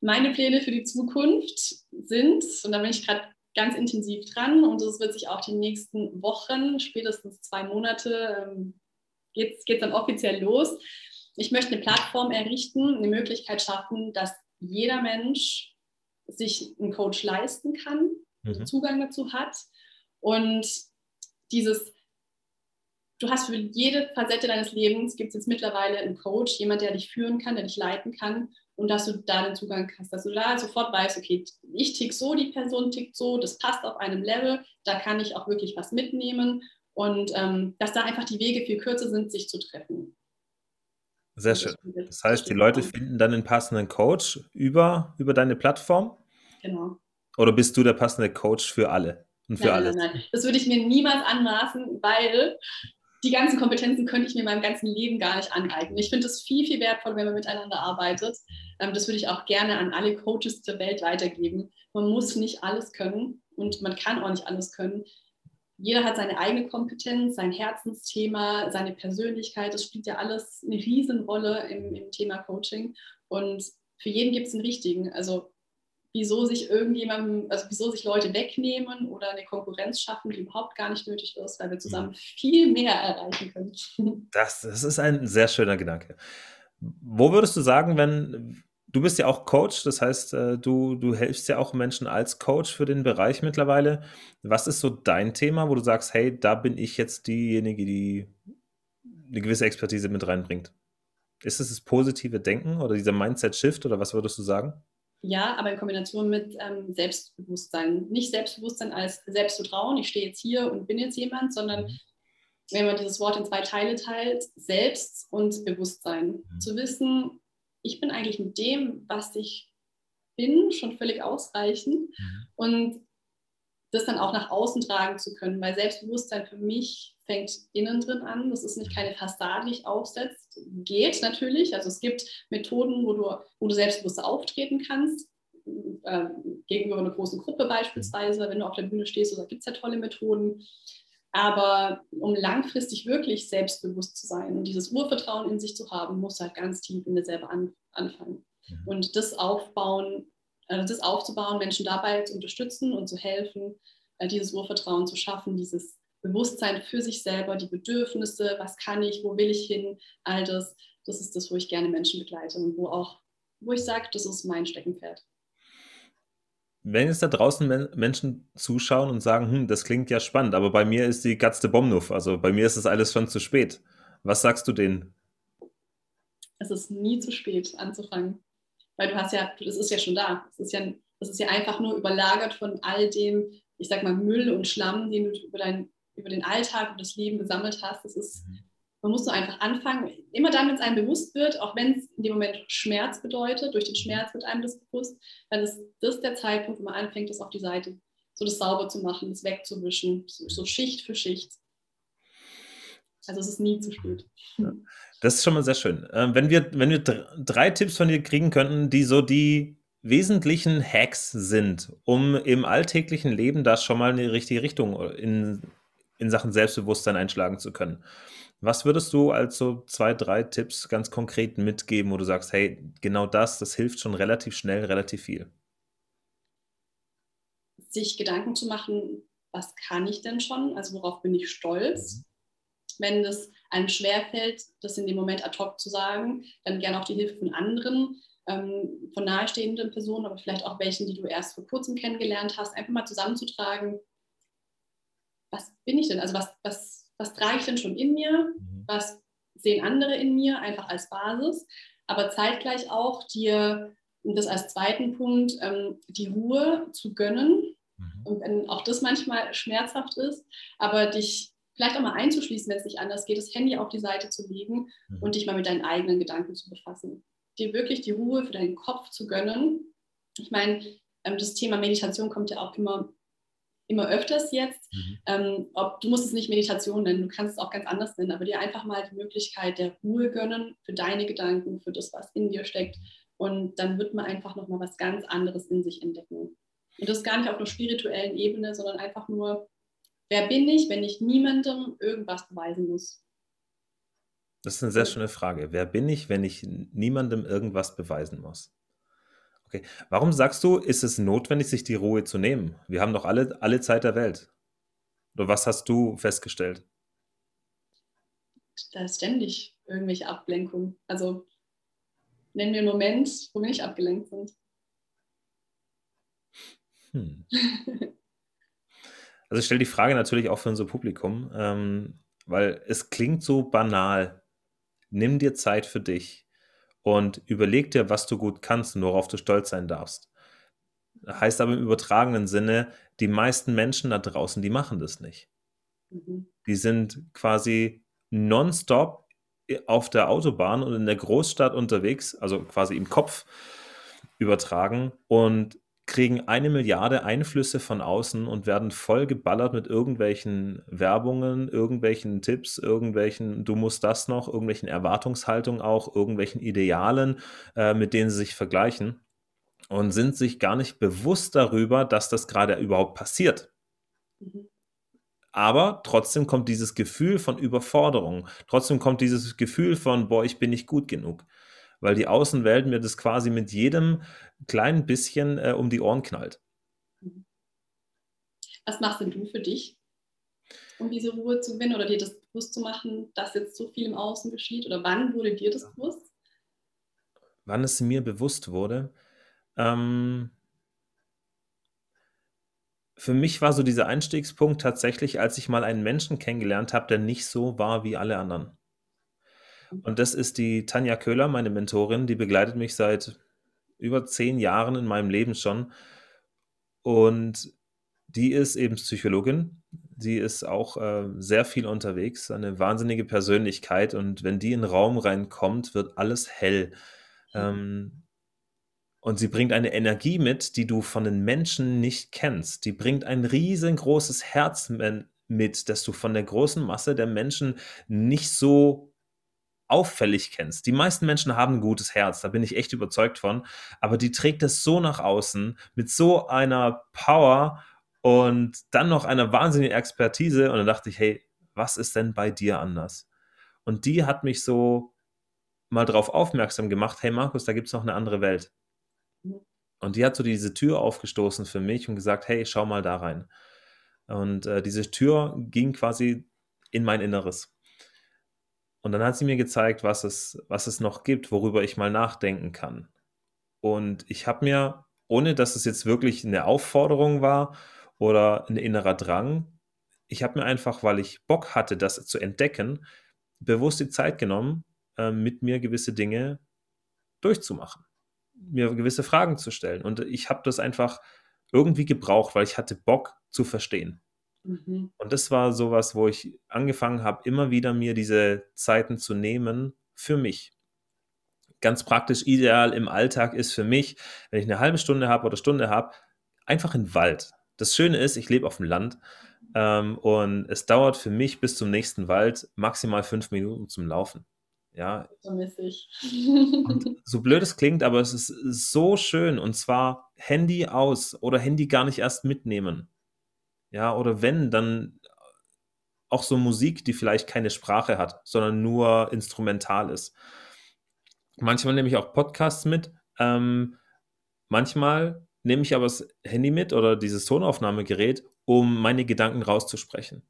meine Pläne für die Zukunft sind, und da bin ich gerade ganz intensiv dran, und das wird sich auch die nächsten Wochen, spätestens zwei Monate, ähm, geht es dann offiziell los. Ich möchte eine Plattform errichten, eine Möglichkeit schaffen, dass jeder Mensch sich einen Coach leisten kann, mhm. Zugang dazu hat. Und dieses du hast für jede Facette deines Lebens, gibt es jetzt mittlerweile einen Coach, jemand, der dich führen kann, der dich leiten kann und dass du da den Zugang hast, dass du da sofort weißt, okay, ich tick so, die Person tickt so, das passt auf einem Level, da kann ich auch wirklich was mitnehmen und ähm, dass da einfach die Wege viel kürzer sind, sich zu treffen. Sehr schön. Das heißt, die Leute finden dann einen passenden Coach über, über deine Plattform? Genau. Oder bist du der passende Coach für alle und für nein, alles? Nein, nein, das würde ich mir niemals anmaßen, weil die ganzen Kompetenzen könnte ich mir meinem ganzen Leben gar nicht aneignen. Ich finde es viel, viel wertvoller, wenn man miteinander arbeitet. Ähm, das würde ich auch gerne an alle Coaches der Welt weitergeben. Man muss nicht alles können und man kann auch nicht alles können. Jeder hat seine eigene Kompetenz, sein Herzensthema, seine Persönlichkeit. Das spielt ja alles eine Riesenrolle im, im Thema Coaching. Und für jeden gibt es einen richtigen. Also wieso sich irgendjemandem, also wieso sich Leute wegnehmen oder eine Konkurrenz schaffen, die überhaupt gar nicht nötig ist, weil wir zusammen mhm. viel mehr erreichen können. Das, das ist ein sehr schöner Gedanke. Wo würdest du sagen, wenn du bist ja auch Coach, das heißt, äh, du, du hilfst ja auch Menschen als Coach für den Bereich mittlerweile. Was ist so dein Thema, wo du sagst, hey, da bin ich jetzt diejenige, die eine gewisse Expertise mit reinbringt? Ist es das positive Denken oder dieser Mindset-Shift oder was würdest du sagen? Ja, aber in Kombination mit ähm, Selbstbewusstsein. Nicht Selbstbewusstsein als Selbstvertrauen, ich stehe jetzt hier und bin jetzt jemand, sondern mhm. wenn man dieses Wort in zwei Teile teilt, Selbst und Bewusstsein. Mhm. Zu wissen, ich bin eigentlich mit dem, was ich bin, schon völlig ausreichend. Mhm. Und das dann auch nach außen tragen zu können, weil Selbstbewusstsein für mich fängt innen drin an. Das ist nicht keine Fassade, die ich aufsetzt. Geht natürlich. Also es gibt Methoden, wo du, wo du selbstbewusst auftreten kannst. Äh, gegenüber einer großen Gruppe beispielsweise, wenn du auf der Bühne stehst, da gibt es ja tolle Methoden. Aber um langfristig wirklich selbstbewusst zu sein und dieses Urvertrauen in sich zu haben, musst du halt ganz tief in dir selber an, anfangen. Mhm. Und das aufbauen, also das aufzubauen, Menschen dabei zu unterstützen und zu helfen, äh, dieses Urvertrauen zu schaffen, dieses Bewusstsein für sich selber, die Bedürfnisse, was kann ich, wo will ich hin, all das, das ist das, wo ich gerne Menschen begleite und wo auch, wo ich sage, das ist mein Steckenpferd. Wenn jetzt da draußen Men Menschen zuschauen und sagen, hm, das klingt ja spannend, aber bei mir ist die Gatste Bomnuff, also bei mir ist das alles schon zu spät. Was sagst du denen? Es ist nie zu spät anzufangen, weil du hast ja, das ist ja schon da. Es ist ja, das ist ja einfach nur überlagert von all dem, ich sag mal, Müll und Schlamm, den du über dein über den Alltag und das Leben gesammelt hast. Das ist, man muss so einfach anfangen. Immer dann, wenn es einem bewusst wird, auch wenn es in dem Moment Schmerz bedeutet, durch den Schmerz wird einem das bewusst, dann ist das der Zeitpunkt, wo man anfängt, das auf die Seite, so das sauber zu machen, das wegzuwischen, so, Schicht für Schicht. Also es ist nie zu spät. Das ist schon mal sehr schön. Ähm, wenn wir, wenn wir drei Tipps von dir kriegen könnten, die so die wesentlichen Hacks sind, um im alltäglichen Leben da schon mal in die richtige Richtung in in Sachen Selbstbewusstsein einschlagen zu können. Was würdest du als so zwei, drei Tipps ganz konkret mitgeben, wo du sagst, hey, genau das, das hilft schon relativ schnell, relativ viel? Sich Gedanken zu machen, was kann ich denn schon? Also worauf bin ich stolz? Mhm. Wenn es einem schwerfällt, das in dem Moment ad hoc zu sagen, dann gerne auch die Hilfe von anderen, ähm, von nahestehenden Personen, aber vielleicht auch welchen, die du erst vor kurzem kennengelernt hast, einfach mal zusammenzutragen, was bin ich denn? Also was, was, was trage ich denn schon in mir? Mhm. Was sehen andere in mir einfach als Basis? Aber zeitgleich auch dir, und das als zweiten Punkt, ähm, die Ruhe zu gönnen. Mhm. Und wenn auch das manchmal schmerzhaft ist, aber dich vielleicht auch mal einzuschließen, wenn es nicht anders geht, das Handy auf die Seite zu legen mhm. und dich mal mit deinen eigenen Gedanken zu befassen. Dir wirklich die Ruhe für deinen Kopf zu gönnen. Ich meine, ähm, das Thema Meditation kommt ja auch immer immer öfters jetzt. Mhm. Ähm, ob, du musst es nicht Meditation nennen, du kannst es auch ganz anders nennen, aber dir einfach mal die Möglichkeit der Ruhe gönnen für deine Gedanken, für das, was in dir steckt. Und dann wird man einfach nochmal was ganz anderes in sich entdecken. Und das gar nicht auf einer spirituellen Ebene, sondern einfach nur, wer bin ich, wenn ich niemandem irgendwas beweisen muss? Das ist eine sehr schöne Frage. Wer bin ich, wenn ich niemandem irgendwas beweisen muss? Okay. Warum sagst du, ist es notwendig, sich die Ruhe zu nehmen? Wir haben doch alle, alle Zeit der Welt. Oder was hast du festgestellt? Da ist ständig irgendwelche Ablenkungen. Also nennen wir einen Moment, wo wir nicht abgelenkt sind. Hm. Also ich stelle die Frage natürlich auch für unser Publikum, ähm, weil es klingt so banal. Nimm dir Zeit für dich und überleg dir, was du gut kannst und worauf du stolz sein darfst. Heißt aber im übertragenen Sinne, die meisten Menschen da draußen, die machen das nicht. Mhm. Die sind quasi nonstop auf der Autobahn und in der Großstadt unterwegs, also quasi im Kopf übertragen und kriegen eine Milliarde Einflüsse von außen und werden voll geballert mit irgendwelchen Werbungen, irgendwelchen Tipps, irgendwelchen, du musst das noch, irgendwelchen Erwartungshaltungen auch, irgendwelchen Idealen, äh, mit denen sie sich vergleichen und sind sich gar nicht bewusst darüber, dass das gerade überhaupt passiert. Mhm. Aber trotzdem kommt dieses Gefühl von Überforderung. Trotzdem kommt dieses Gefühl von, boah, ich bin nicht gut genug. Weil die Außenwelt mir das quasi mit jedem kleinen bisschen äh, um die Ohren knallt. Was machst denn du für dich, um diese Ruhe zu gewinnen oder dir das bewusst zu machen, dass jetzt so viel im Außen geschieht? Oder wann wurde dir das bewusst? Wann es mir bewusst wurde? Ähm, für mich war so dieser Einstiegspunkt tatsächlich, als ich mal einen Menschen kennengelernt habe, der nicht so war wie alle anderen. Und das ist die Tanja Köhler, meine Mentorin, die begleitet mich seit über zehn Jahren in meinem Leben schon. Und die ist eben Psychologin. Sie ist auch äh, sehr viel unterwegs, eine wahnsinnige Persönlichkeit. Und wenn die in den Raum reinkommt, wird alles hell. Ähm, und sie bringt eine Energie mit, die du von den Menschen nicht kennst. Die bringt ein riesengroßes Herz mit, das du von der großen Masse der Menschen nicht so auffällig kennst. Die meisten Menschen haben ein gutes Herz, da bin ich echt überzeugt von, aber die trägt es so nach außen mit so einer Power und dann noch einer wahnsinnigen Expertise und dann dachte ich, hey, was ist denn bei dir anders? Und die hat mich so mal darauf aufmerksam gemacht, hey Markus, da gibt es noch eine andere Welt. Und die hat so diese Tür aufgestoßen für mich und gesagt, hey, schau mal da rein. Und äh, diese Tür ging quasi in mein Inneres. Und dann hat sie mir gezeigt, was es, was es noch gibt, worüber ich mal nachdenken kann. Und ich habe mir, ohne dass es jetzt wirklich eine Aufforderung war oder ein innerer Drang, ich habe mir einfach, weil ich Bock hatte, das zu entdecken, bewusst die Zeit genommen, äh, mit mir gewisse Dinge durchzumachen, mir gewisse Fragen zu stellen. Und ich habe das einfach irgendwie gebraucht, weil ich hatte Bock zu verstehen. Mhm. Und das war sowas, wo ich angefangen habe, immer wieder mir diese Zeiten zu nehmen für mich. Ganz praktisch ideal im Alltag ist für mich, wenn ich eine halbe Stunde habe oder Stunde habe, einfach in den Wald. Das Schöne ist, ich lebe auf dem Land ähm, und es dauert für mich bis zum nächsten Wald maximal fünf Minuten zum Laufen. Ja. So so blöd es klingt, aber es ist so schön und zwar Handy aus oder Handy gar nicht erst mitnehmen. Ja, oder wenn, dann auch so Musik, die vielleicht keine Sprache hat, sondern nur instrumental ist. Manchmal nehme ich auch Podcasts mit. Ähm, manchmal nehme ich aber das Handy mit oder dieses Tonaufnahmegerät, um meine Gedanken rauszusprechen.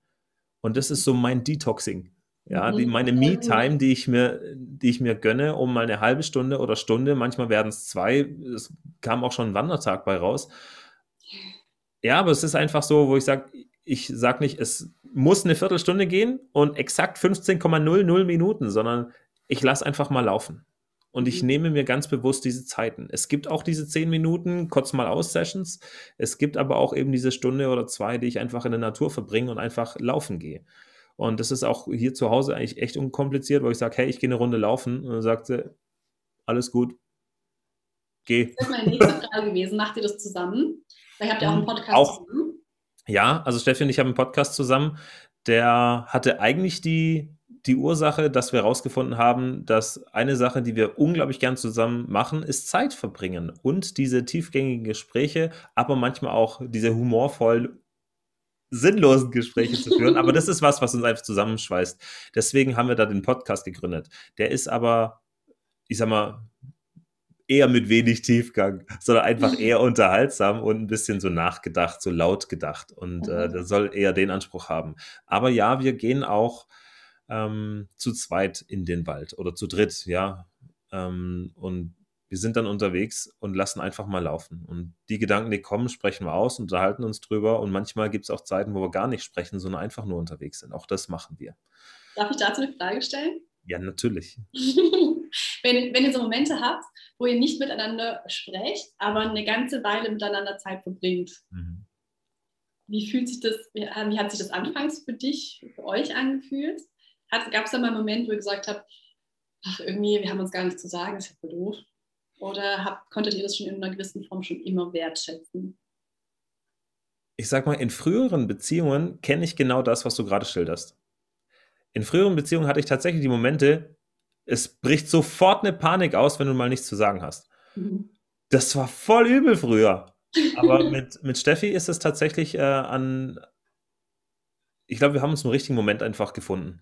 Und das ist so mein Detoxing. Ja, die, mhm. meine Me-Time, die ich mir, die ich mir gönne, um mal eine halbe Stunde oder Stunde, manchmal werden es zwei, es kam auch schon ein Wandertag bei raus, ja, aber es ist einfach so, wo ich sage, ich sage nicht, es muss eine Viertelstunde gehen und exakt 15,00 Minuten, sondern ich lasse einfach mal laufen. Und ich mhm. nehme mir ganz bewusst diese Zeiten. Es gibt auch diese 10 Minuten kurz mal aus Sessions. Es gibt aber auch eben diese Stunde oder zwei, die ich einfach in der Natur verbringe und einfach laufen gehe. Und das ist auch hier zu Hause eigentlich echt unkompliziert, wo ich sage, hey, ich gehe eine Runde laufen. Und dann sagt sie, alles gut, geh. Das ist meine nächste Frage gewesen. Macht ihr das zusammen? Vielleicht habt ihr auch einen Podcast auch, zusammen. Ja, also Steffi und ich haben einen Podcast zusammen. Der hatte eigentlich die, die Ursache, dass wir herausgefunden haben, dass eine Sache, die wir unglaublich gern zusammen machen, ist Zeit verbringen und diese tiefgängigen Gespräche, aber manchmal auch diese humorvoll sinnlosen Gespräche zu führen. aber das ist was, was uns einfach zusammenschweißt. Deswegen haben wir da den Podcast gegründet. Der ist aber, ich sag mal, eher mit wenig Tiefgang, sondern einfach eher unterhaltsam und ein bisschen so nachgedacht, so laut gedacht. Und äh, mhm. das soll eher den Anspruch haben. Aber ja, wir gehen auch ähm, zu zweit in den Wald oder zu dritt, ja. Ähm, und wir sind dann unterwegs und lassen einfach mal laufen. Und die Gedanken, die kommen, sprechen wir aus, unterhalten uns drüber. Und manchmal gibt es auch Zeiten, wo wir gar nicht sprechen, sondern einfach nur unterwegs sind. Auch das machen wir. Darf ich dazu eine Frage stellen? Ja, natürlich. wenn, wenn ihr so Momente habt, wo ihr nicht miteinander sprecht, aber eine ganze Weile miteinander Zeit verbringt. Mhm. Wie fühlt sich das, wie, hat sich das anfangs für dich, für euch angefühlt? Gab es da mal einen Moment, wo ihr gesagt habt, ach irgendwie, wir haben uns gar nichts zu sagen, ist ja voll doof? Oder habt, konntet ihr das schon in einer gewissen Form schon immer wertschätzen? Ich sag mal, in früheren Beziehungen kenne ich genau das, was du gerade schilderst. In früheren Beziehungen hatte ich tatsächlich die Momente, es bricht sofort eine Panik aus, wenn du mal nichts zu sagen hast. Mhm. Das war voll übel früher. Aber mit, mit Steffi ist es tatsächlich äh, an. Ich glaube, wir haben uns im richtigen Moment einfach gefunden.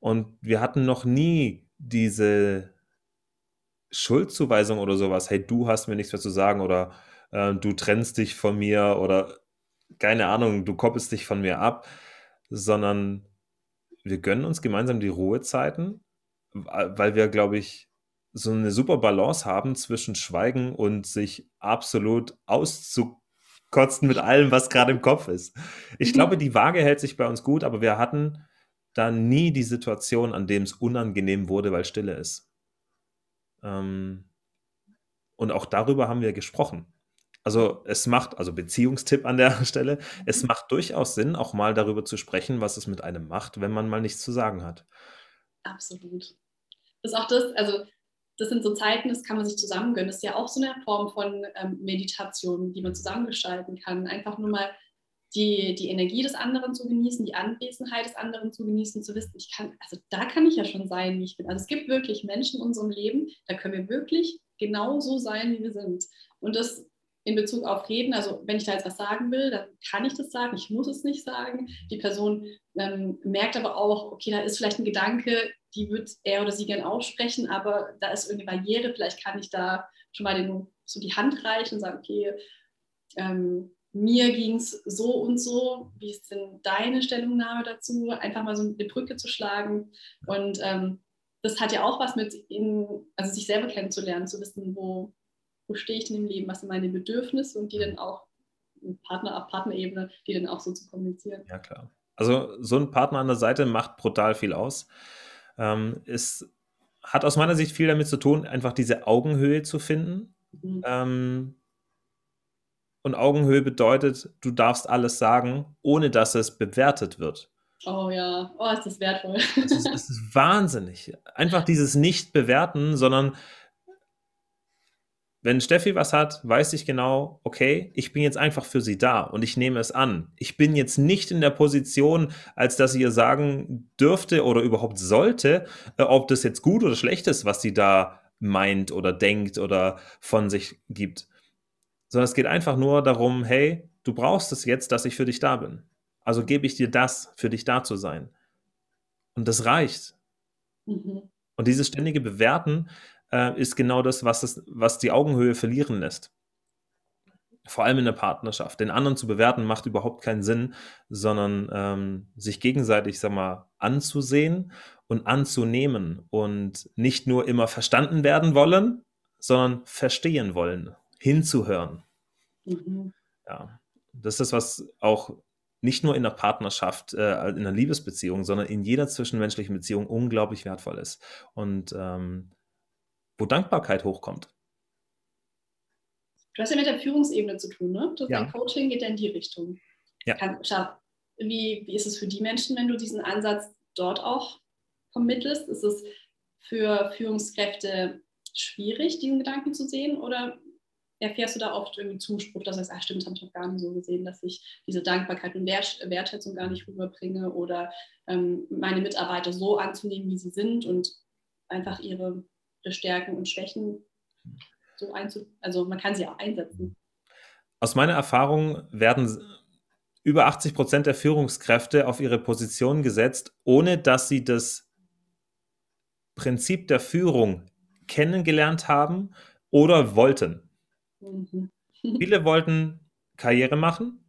Und wir hatten noch nie diese Schuldzuweisung oder sowas. Hey, du hast mir nichts mehr zu sagen oder äh, du trennst dich von mir oder keine Ahnung, du koppelst dich von mir ab, sondern wir gönnen uns gemeinsam die Ruhezeiten, weil wir, glaube ich, so eine super Balance haben zwischen Schweigen und sich absolut auszukotzen mit allem, was gerade im Kopf ist. Ich mhm. glaube, die Waage hält sich bei uns gut, aber wir hatten da nie die Situation, an dem es unangenehm wurde, weil Stille ist. Ähm, und auch darüber haben wir gesprochen. Also es macht, also Beziehungstipp an der Stelle, es mhm. macht durchaus Sinn, auch mal darüber zu sprechen, was es mit einem macht, wenn man mal nichts zu sagen hat. Absolut. Ist auch das, also das sind so Zeiten, das kann man sich zusammengönnen. Das ist ja auch so eine Form von ähm, Meditation, die man zusammengestalten kann. Einfach nur mal die, die Energie des anderen zu genießen, die Anwesenheit des anderen zu genießen, zu wissen, ich kann, also da kann ich ja schon sein, wie ich bin. Also es gibt wirklich Menschen in unserem Leben, da können wir wirklich genau so sein, wie wir sind. Und das in Bezug auf Reden, also wenn ich da jetzt was sagen will, dann kann ich das sagen, ich muss es nicht sagen. Die Person ähm, merkt aber auch, okay, da ist vielleicht ein Gedanke, die wird er oder sie gern aussprechen, aber da ist irgendeine Barriere, vielleicht kann ich da schon mal den, so die Hand reichen und sagen, okay, ähm, mir ging es so und so, wie ist denn deine Stellungnahme dazu? Einfach mal so eine Brücke zu schlagen. Und ähm, das hat ja auch was mit, in, also sich selber kennenzulernen, zu wissen, wo, wo stehe ich denn im Leben, was sind meine Bedürfnisse und die dann auch Partner auf Partnerebene, die dann auch so zu kommunizieren. Ja, klar. Also so ein Partner an der Seite macht brutal viel aus. Ähm, es hat aus meiner Sicht viel damit zu tun, einfach diese Augenhöhe zu finden. Mhm. Ähm, und Augenhöhe bedeutet, du darfst alles sagen, ohne dass es bewertet wird. Oh ja, oh, ist das wertvoll. Es ist, es ist wahnsinnig. Einfach dieses Nicht-Bewerten, sondern wenn Steffi was hat, weiß ich genau, okay, ich bin jetzt einfach für sie da und ich nehme es an. Ich bin jetzt nicht in der Position, als dass sie ihr sagen dürfte oder überhaupt sollte, äh, ob das jetzt gut oder schlecht ist, was sie da meint oder denkt oder von sich gibt. Sondern es geht einfach nur darum, hey, du brauchst es jetzt, dass ich für dich da bin. Also gebe ich dir das, für dich da zu sein. Und das reicht. Mhm. Und dieses ständige Bewerten äh, ist genau das was, das, was die Augenhöhe verlieren lässt. Vor allem in der Partnerschaft. Den anderen zu bewerten macht überhaupt keinen Sinn, sondern ähm, sich gegenseitig, sag mal, anzusehen und anzunehmen und nicht nur immer verstanden werden wollen, sondern verstehen wollen, hinzuhören. Mhm. Ja, das ist was auch nicht nur in der Partnerschaft, äh, in einer Liebesbeziehung, sondern in jeder zwischenmenschlichen Beziehung unglaublich wertvoll ist. Und ähm, wo Dankbarkeit hochkommt. Du hast ja mit der Führungsebene zu tun, ne? Das ja. Dein Coaching geht ja in die Richtung. Ja. Kann, wie, wie ist es für die Menschen, wenn du diesen Ansatz dort auch vermittelst? Ist es für Führungskräfte schwierig, diesen Gedanken zu sehen? Oder erfährst du da oft irgendwie Zuspruch, dass du sagst, ach stimmt, das habe ich noch gar nicht so gesehen, dass ich diese Dankbarkeit und Wertschätzung gar nicht rüberbringe oder ähm, meine Mitarbeiter so anzunehmen, wie sie sind und einfach ihre Stärken und Schwächen so einzu... Also man kann sie auch einsetzen. Aus meiner Erfahrung werden über 80 Prozent der Führungskräfte auf ihre Position gesetzt, ohne dass sie das Prinzip der Führung kennengelernt haben oder wollten. Mhm. Viele wollten Karriere machen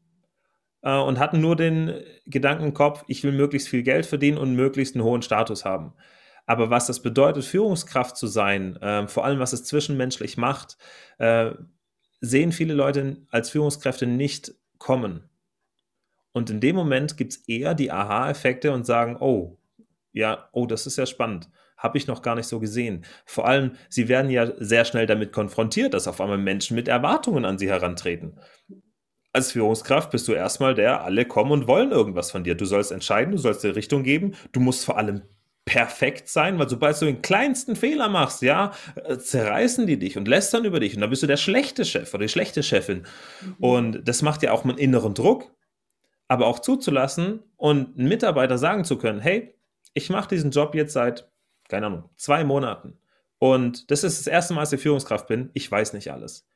äh, und hatten nur den Gedanken im Kopf, ich will möglichst viel Geld verdienen und möglichst einen hohen Status haben. Aber was das bedeutet, Führungskraft zu sein, äh, vor allem was es zwischenmenschlich macht, äh, sehen viele Leute als Führungskräfte nicht kommen. Und in dem Moment gibt es eher die Aha-Effekte und sagen, oh, ja, oh, das ist ja spannend. Habe ich noch gar nicht so gesehen. Vor allem, sie werden ja sehr schnell damit konfrontiert, dass auf einmal Menschen mit Erwartungen an sie herantreten. Als Führungskraft bist du erstmal der, alle kommen und wollen irgendwas von dir. Du sollst entscheiden, du sollst dir Richtung geben, du musst vor allem perfekt sein, weil sobald du den kleinsten Fehler machst, ja, äh, zerreißen die dich und lästern über dich und dann bist du der schlechte Chef oder die schlechte Chefin. Mhm. Und das macht ja auch einen inneren Druck, aber auch zuzulassen und einen Mitarbeiter sagen zu können, hey, ich mache diesen Job jetzt seit, keine Ahnung, zwei Monaten. Und das ist das erste Mal, dass ich Führungskraft bin. Ich weiß nicht alles.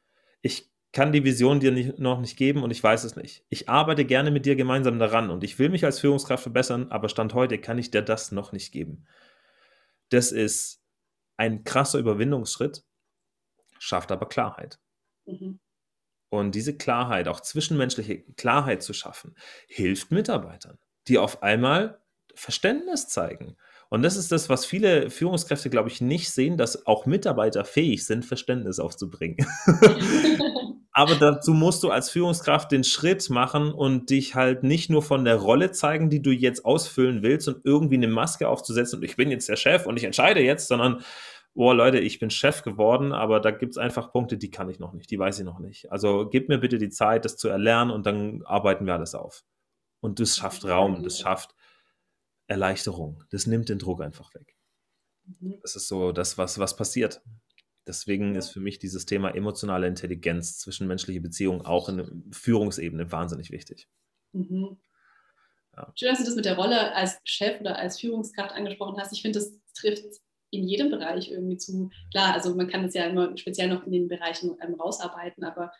Ich kann die Vision dir nicht, noch nicht geben und ich weiß es nicht. Ich arbeite gerne mit dir gemeinsam daran und ich will mich als Führungskraft verbessern, aber Stand heute kann ich dir das noch nicht geben. Das ist ein krasser Überwindungsschritt, schafft aber Klarheit. Mhm. Und diese Klarheit, auch zwischenmenschliche Klarheit zu schaffen, hilft Mitarbeitern, die auf einmal Verständnis zeigen. Und das ist das, was viele Führungskräfte, glaube ich, nicht sehen, dass auch Mitarbeiter fähig sind, Verständnis aufzubringen. Aber dazu musst du als Führungskraft den Schritt machen und dich halt nicht nur von der Rolle zeigen, die du jetzt ausfüllen willst und irgendwie eine Maske aufzusetzen und ich bin jetzt der Chef und ich entscheide jetzt, sondern, boah, Leute, ich bin Chef geworden, aber da gibt es einfach Punkte, die kann ich noch nicht, die weiß ich noch nicht. Also gib mir bitte die Zeit, das zu erlernen und dann arbeiten wir alles auf. Und das schafft Raum, das schafft Erleichterung. Das nimmt den Druck einfach weg. Mhm. Das ist so das, was, was passiert. Deswegen ist für mich dieses Thema emotionale Intelligenz, zwischenmenschliche Beziehungen auch in der Führungsebene wahnsinnig wichtig. Mhm. Ja. Schön, dass du das mit der Rolle als Chef oder als Führungskraft angesprochen hast. Ich finde, das trifft in jedem Bereich irgendwie zu. Klar, also man kann das ja immer speziell noch in den Bereichen ähm, rausarbeiten, aber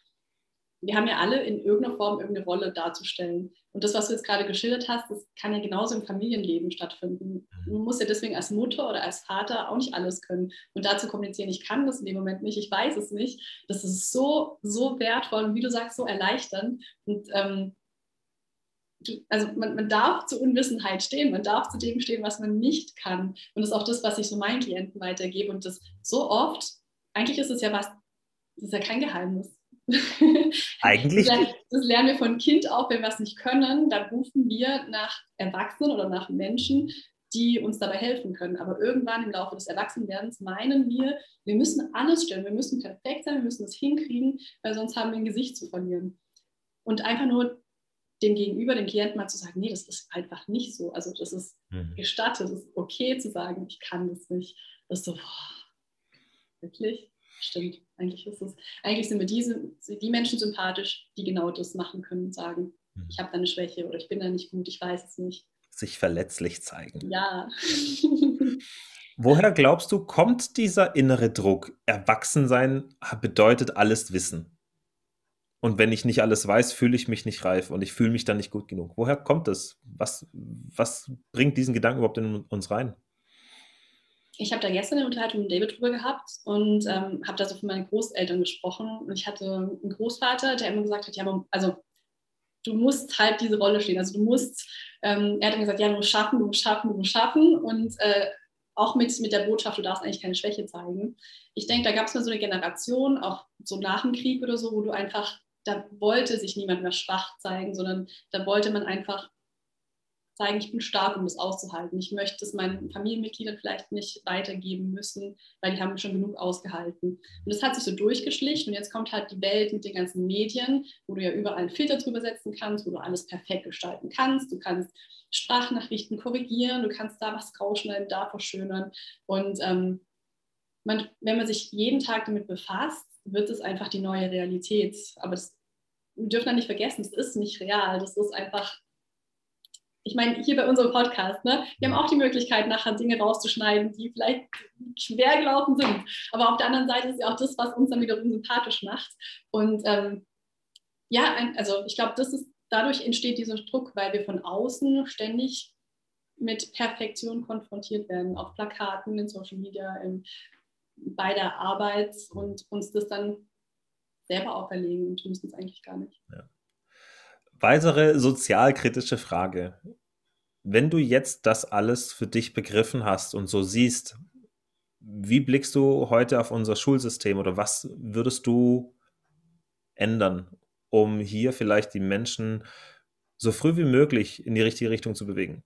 wir haben ja alle in irgendeiner Form irgendeine Rolle darzustellen. Und das, was du jetzt gerade geschildert hast, das kann ja genauso im Familienleben stattfinden. Mhm. Man muss ja deswegen als Mutter oder als Vater auch nicht alles können. Und dazu kommunizieren, ich kann das in dem Moment nicht, ich weiß es nicht. Das ist so, so wertvoll und wie du sagst, so erleichternd. Und ähm, also man, man, darf zur Unwissenheit stehen, man darf zu dem stehen, was man nicht kann. Und das ist auch das, was ich so meinen Klienten weitergebe. Und das so oft, eigentlich ist es ja was, das ist ja kein Geheimnis. Eigentlich. das, lernen wir von Kind auch, wenn wir es nicht können, dann rufen wir nach Erwachsenen oder nach Menschen, die uns dabei helfen können. Aber irgendwann im Laufe des Erwachsenwerdens meinen wir, wir müssen alles stellen, wir müssen perfekt sein, wir müssen es hinkriegen, weil sonst haben wir ein Gesicht zu verlieren. Und einfach nur dem Gegenüber, dem Klienten mal zu sagen, nee, das ist einfach nicht so. Also das ist mhm. gestattet, es ist okay zu sagen, ich kann das nicht. Das ist so, boah, wirklich? Stimmt, eigentlich ist es. Eigentlich sind mir diese, die Menschen sympathisch, die genau das machen können und sagen, mhm. ich habe da eine Schwäche oder ich bin da nicht gut, ich weiß es nicht. Sich verletzlich zeigen. Ja. Woher glaubst du, kommt dieser innere Druck? Erwachsensein bedeutet alles wissen. Und wenn ich nicht alles weiß, fühle ich mich nicht reif und ich fühle mich dann nicht gut genug. Woher kommt das? Was, was bringt diesen Gedanken überhaupt in uns rein? Ich habe da gestern eine Unterhaltung mit David drüber gehabt und ähm, habe da so von meinen Großeltern gesprochen. Und ich hatte einen Großvater, der immer gesagt hat, ja, also du musst halt diese Rolle stehen. Also du musst, ähm, er hat dann gesagt, ja, du musst schaffen, du musst schaffen, du musst schaffen. Und äh, auch mit, mit der Botschaft, du darfst eigentlich keine Schwäche zeigen. Ich denke, da gab es mal so eine Generation, auch so nach dem Krieg oder so, wo du einfach, da wollte sich niemand mehr schwach zeigen, sondern da wollte man einfach zeigen, ich bin stark, um das auszuhalten. Ich möchte es meinen Familienmitgliedern vielleicht nicht weitergeben müssen, weil die haben schon genug ausgehalten. Und das hat sich so durchgeschlichen und jetzt kommt halt die Welt mit den ganzen Medien, wo du ja überall einen Filter drüber setzen kannst, wo du alles perfekt gestalten kannst. Du kannst Sprachnachrichten korrigieren, du kannst da was rausschneiden, da verschönern. Und ähm, man, wenn man sich jeden Tag damit befasst, wird es einfach die neue Realität. Aber das, wir dürfen dann nicht vergessen, es ist nicht real. Das ist einfach ich meine, hier bei unserem Podcast, ne, wir haben auch die Möglichkeit, nachher Dinge rauszuschneiden, die vielleicht schwer gelaufen sind. Aber auf der anderen Seite ist ja auch das, was uns dann wiederum sympathisch macht. Und ähm, ja, also ich glaube, das ist, dadurch entsteht dieser Druck, weil wir von außen ständig mit Perfektion konfrontiert werden, auf Plakaten, in Social Media, in, bei der Arbeit und uns das dann selber auferlegen und müssen es eigentlich gar nicht. Ja. Weitere sozialkritische Frage. Wenn du jetzt das alles für dich begriffen hast und so siehst, wie blickst du heute auf unser Schulsystem oder was würdest du ändern, um hier vielleicht die Menschen so früh wie möglich in die richtige Richtung zu bewegen?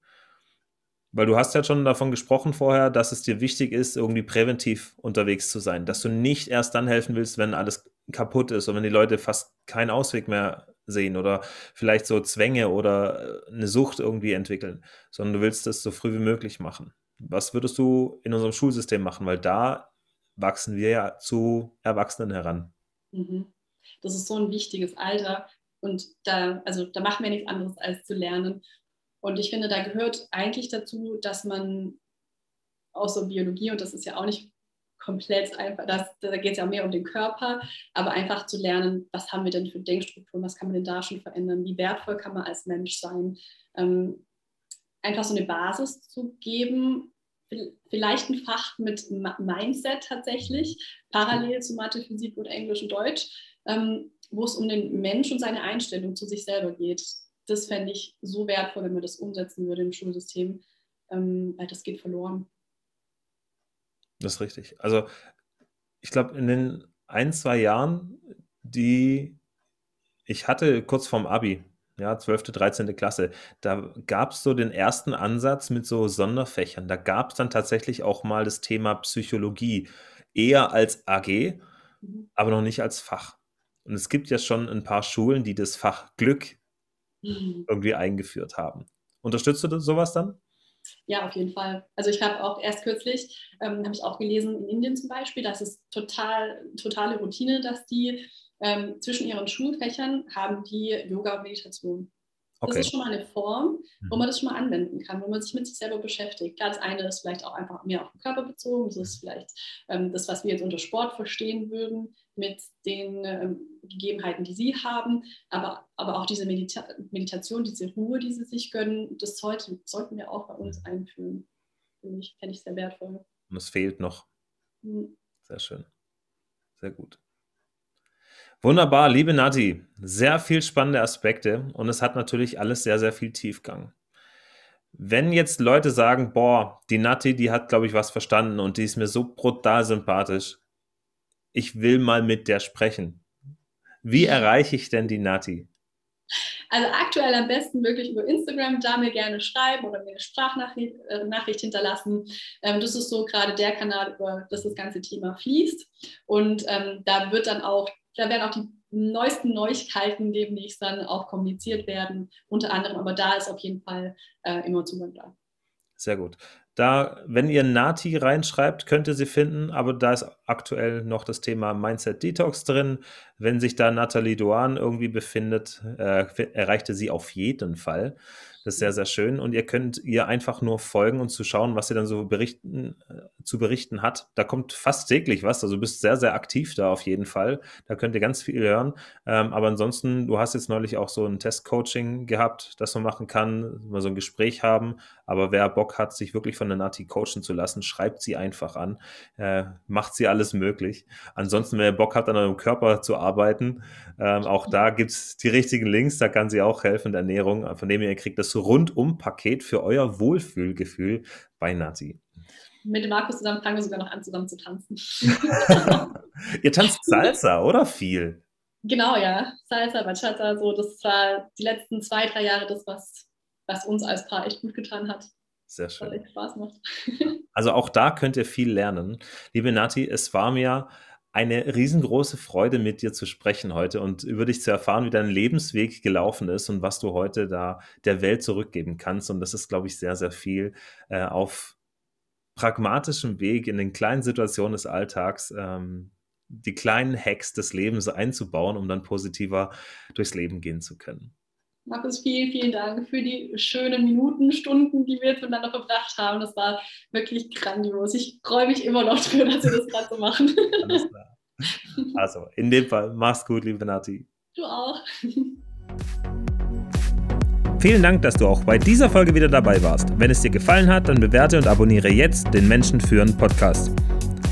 Weil du hast ja schon davon gesprochen vorher, dass es dir wichtig ist, irgendwie präventiv unterwegs zu sein, dass du nicht erst dann helfen willst, wenn alles kaputt ist und wenn die Leute fast keinen Ausweg mehr sehen oder vielleicht so Zwänge oder äh, eine Sucht irgendwie entwickeln, sondern du willst das so früh wie möglich machen. Was würdest du in unserem Schulsystem machen? Weil da wachsen wir ja zu Erwachsenen heran. Mhm. Das ist so ein wichtiges Alter und da, also da machen wir nichts anderes als zu lernen. Und ich finde, da gehört eigentlich dazu, dass man aus so Biologie, und das ist ja auch nicht komplett einfach, das, da geht es ja mehr um den Körper, aber einfach zu lernen, was haben wir denn für Denkstrukturen, was kann man denn da schon verändern, wie wertvoll kann man als Mensch sein. Ähm, einfach so eine Basis zu geben, vielleicht ein Fach mit Mindset tatsächlich, parallel zu Mathe, Physik und Englisch und Deutsch, ähm, wo es um den Mensch und seine Einstellung zu sich selber geht. Das fände ich so wertvoll, wenn man das umsetzen würde im Schulsystem, ähm, weil das geht verloren. Das ist richtig. Also ich glaube, in den ein, zwei Jahren, die ich hatte kurz vorm Abi, ja, 12., 13. Klasse, da gab es so den ersten Ansatz mit so Sonderfächern. Da gab es dann tatsächlich auch mal das Thema Psychologie, eher als AG, mhm. aber noch nicht als Fach. Und es gibt ja schon ein paar Schulen, die das Fach Glück mhm. irgendwie eingeführt haben. Unterstützt du sowas dann? Ja, auf jeden Fall. Also ich habe auch erst kürzlich, ähm, habe ich auch gelesen, in Indien zum Beispiel, das ist total, totale Routine, dass die ähm, zwischen ihren Schulfächern haben die Yoga und Meditation. Das okay. ist schon mal eine Form, wo mhm. man das schon mal anwenden kann, wo man sich mit sich selber beschäftigt. Klar, das eine ist vielleicht auch einfach mehr auf den Körper bezogen. Das ist vielleicht ähm, das, was wir jetzt unter Sport verstehen würden, mit den ähm, Gegebenheiten, die sie haben. Aber, aber auch diese Medita Meditation, diese Ruhe, die sie sich gönnen, das sollte, sollten wir auch bei uns mhm. einführen. Finde ich, fände ich sehr wertvoll. Und es fehlt noch. Mhm. Sehr schön. Sehr gut. Wunderbar, liebe Nati. Sehr viel spannende Aspekte und es hat natürlich alles sehr, sehr viel Tiefgang. Wenn jetzt Leute sagen, boah, die Nati, die hat, glaube ich, was verstanden und die ist mir so brutal sympathisch, ich will mal mit der sprechen. Wie erreiche ich denn die Nati? Also aktuell am besten wirklich über Instagram, da mir gerne schreiben oder mir eine Sprachnachricht äh, hinterlassen. Ähm, das ist so gerade der Kanal, über das das ganze Thema fließt. Und ähm, da wird dann auch da werden auch die neuesten Neuigkeiten demnächst dann auch kommuniziert werden, unter anderem, aber da ist auf jeden Fall äh, immer Zugang da. Sehr gut. Da, wenn ihr Nati reinschreibt, könnt ihr sie finden, aber da ist aktuell noch das Thema Mindset Detox drin. Wenn sich da Nathalie Duan irgendwie befindet, äh, erreicht sie auf jeden Fall. Das ist sehr, sehr schön. Und ihr könnt ihr einfach nur folgen und zu schauen, was sie dann so berichten, äh, zu berichten hat. Da kommt fast täglich was. Also du bist sehr, sehr aktiv da auf jeden Fall. Da könnt ihr ganz viel hören. Ähm, aber ansonsten, du hast jetzt neulich auch so ein Testcoaching gehabt, das man machen kann, mal so ein Gespräch haben. Aber wer Bock hat, sich wirklich von der Nati coachen zu lassen, schreibt sie einfach an. Äh, macht sie alles möglich. Ansonsten, wenn ihr Bock habt, an eurem Körper zu arbeiten, ähm, auch da gibt es die richtigen Links. Da kann sie auch helfen, der Ernährung. Von dem ihr kriegt das Rundum-Paket für euer Wohlfühlgefühl bei Nati. Mit Markus zusammen fangen wir sogar noch an, zusammen zu tanzen. Ihr tanzt Salsa, oder viel? Genau, ja. Salsa, Bachata, so. Das war die letzten zwei, drei Jahre das, was, was uns als Paar echt gut getan hat. Sehr schön. Was echt Spaß macht. Also auch da könnt ihr viel lernen. Liebe Nati, es war mir eine riesengroße Freude, mit dir zu sprechen heute und über dich zu erfahren, wie dein Lebensweg gelaufen ist und was du heute da der Welt zurückgeben kannst. Und das ist, glaube ich, sehr, sehr viel äh, auf pragmatischem Weg in den kleinen Situationen des Alltags. Ähm, die kleinen Hacks des Lebens einzubauen, um dann positiver durchs Leben gehen zu können. Markus, vielen, vielen Dank für die schönen Minuten, Stunden, die wir jetzt miteinander verbracht haben. Das war wirklich grandios. Ich freue mich immer noch drüber, dass wir das gerade so machen. Alles klar. Also, in dem Fall, mach's gut, liebe Nati. Du auch. Vielen Dank, dass du auch bei dieser Folge wieder dabei warst. Wenn es dir gefallen hat, dann bewerte und abonniere jetzt den Menschen führen Podcast.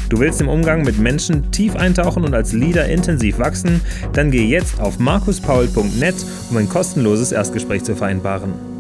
Du willst im Umgang mit Menschen tief eintauchen und als Leader intensiv wachsen? Dann geh jetzt auf markuspaul.net, um ein kostenloses Erstgespräch zu vereinbaren.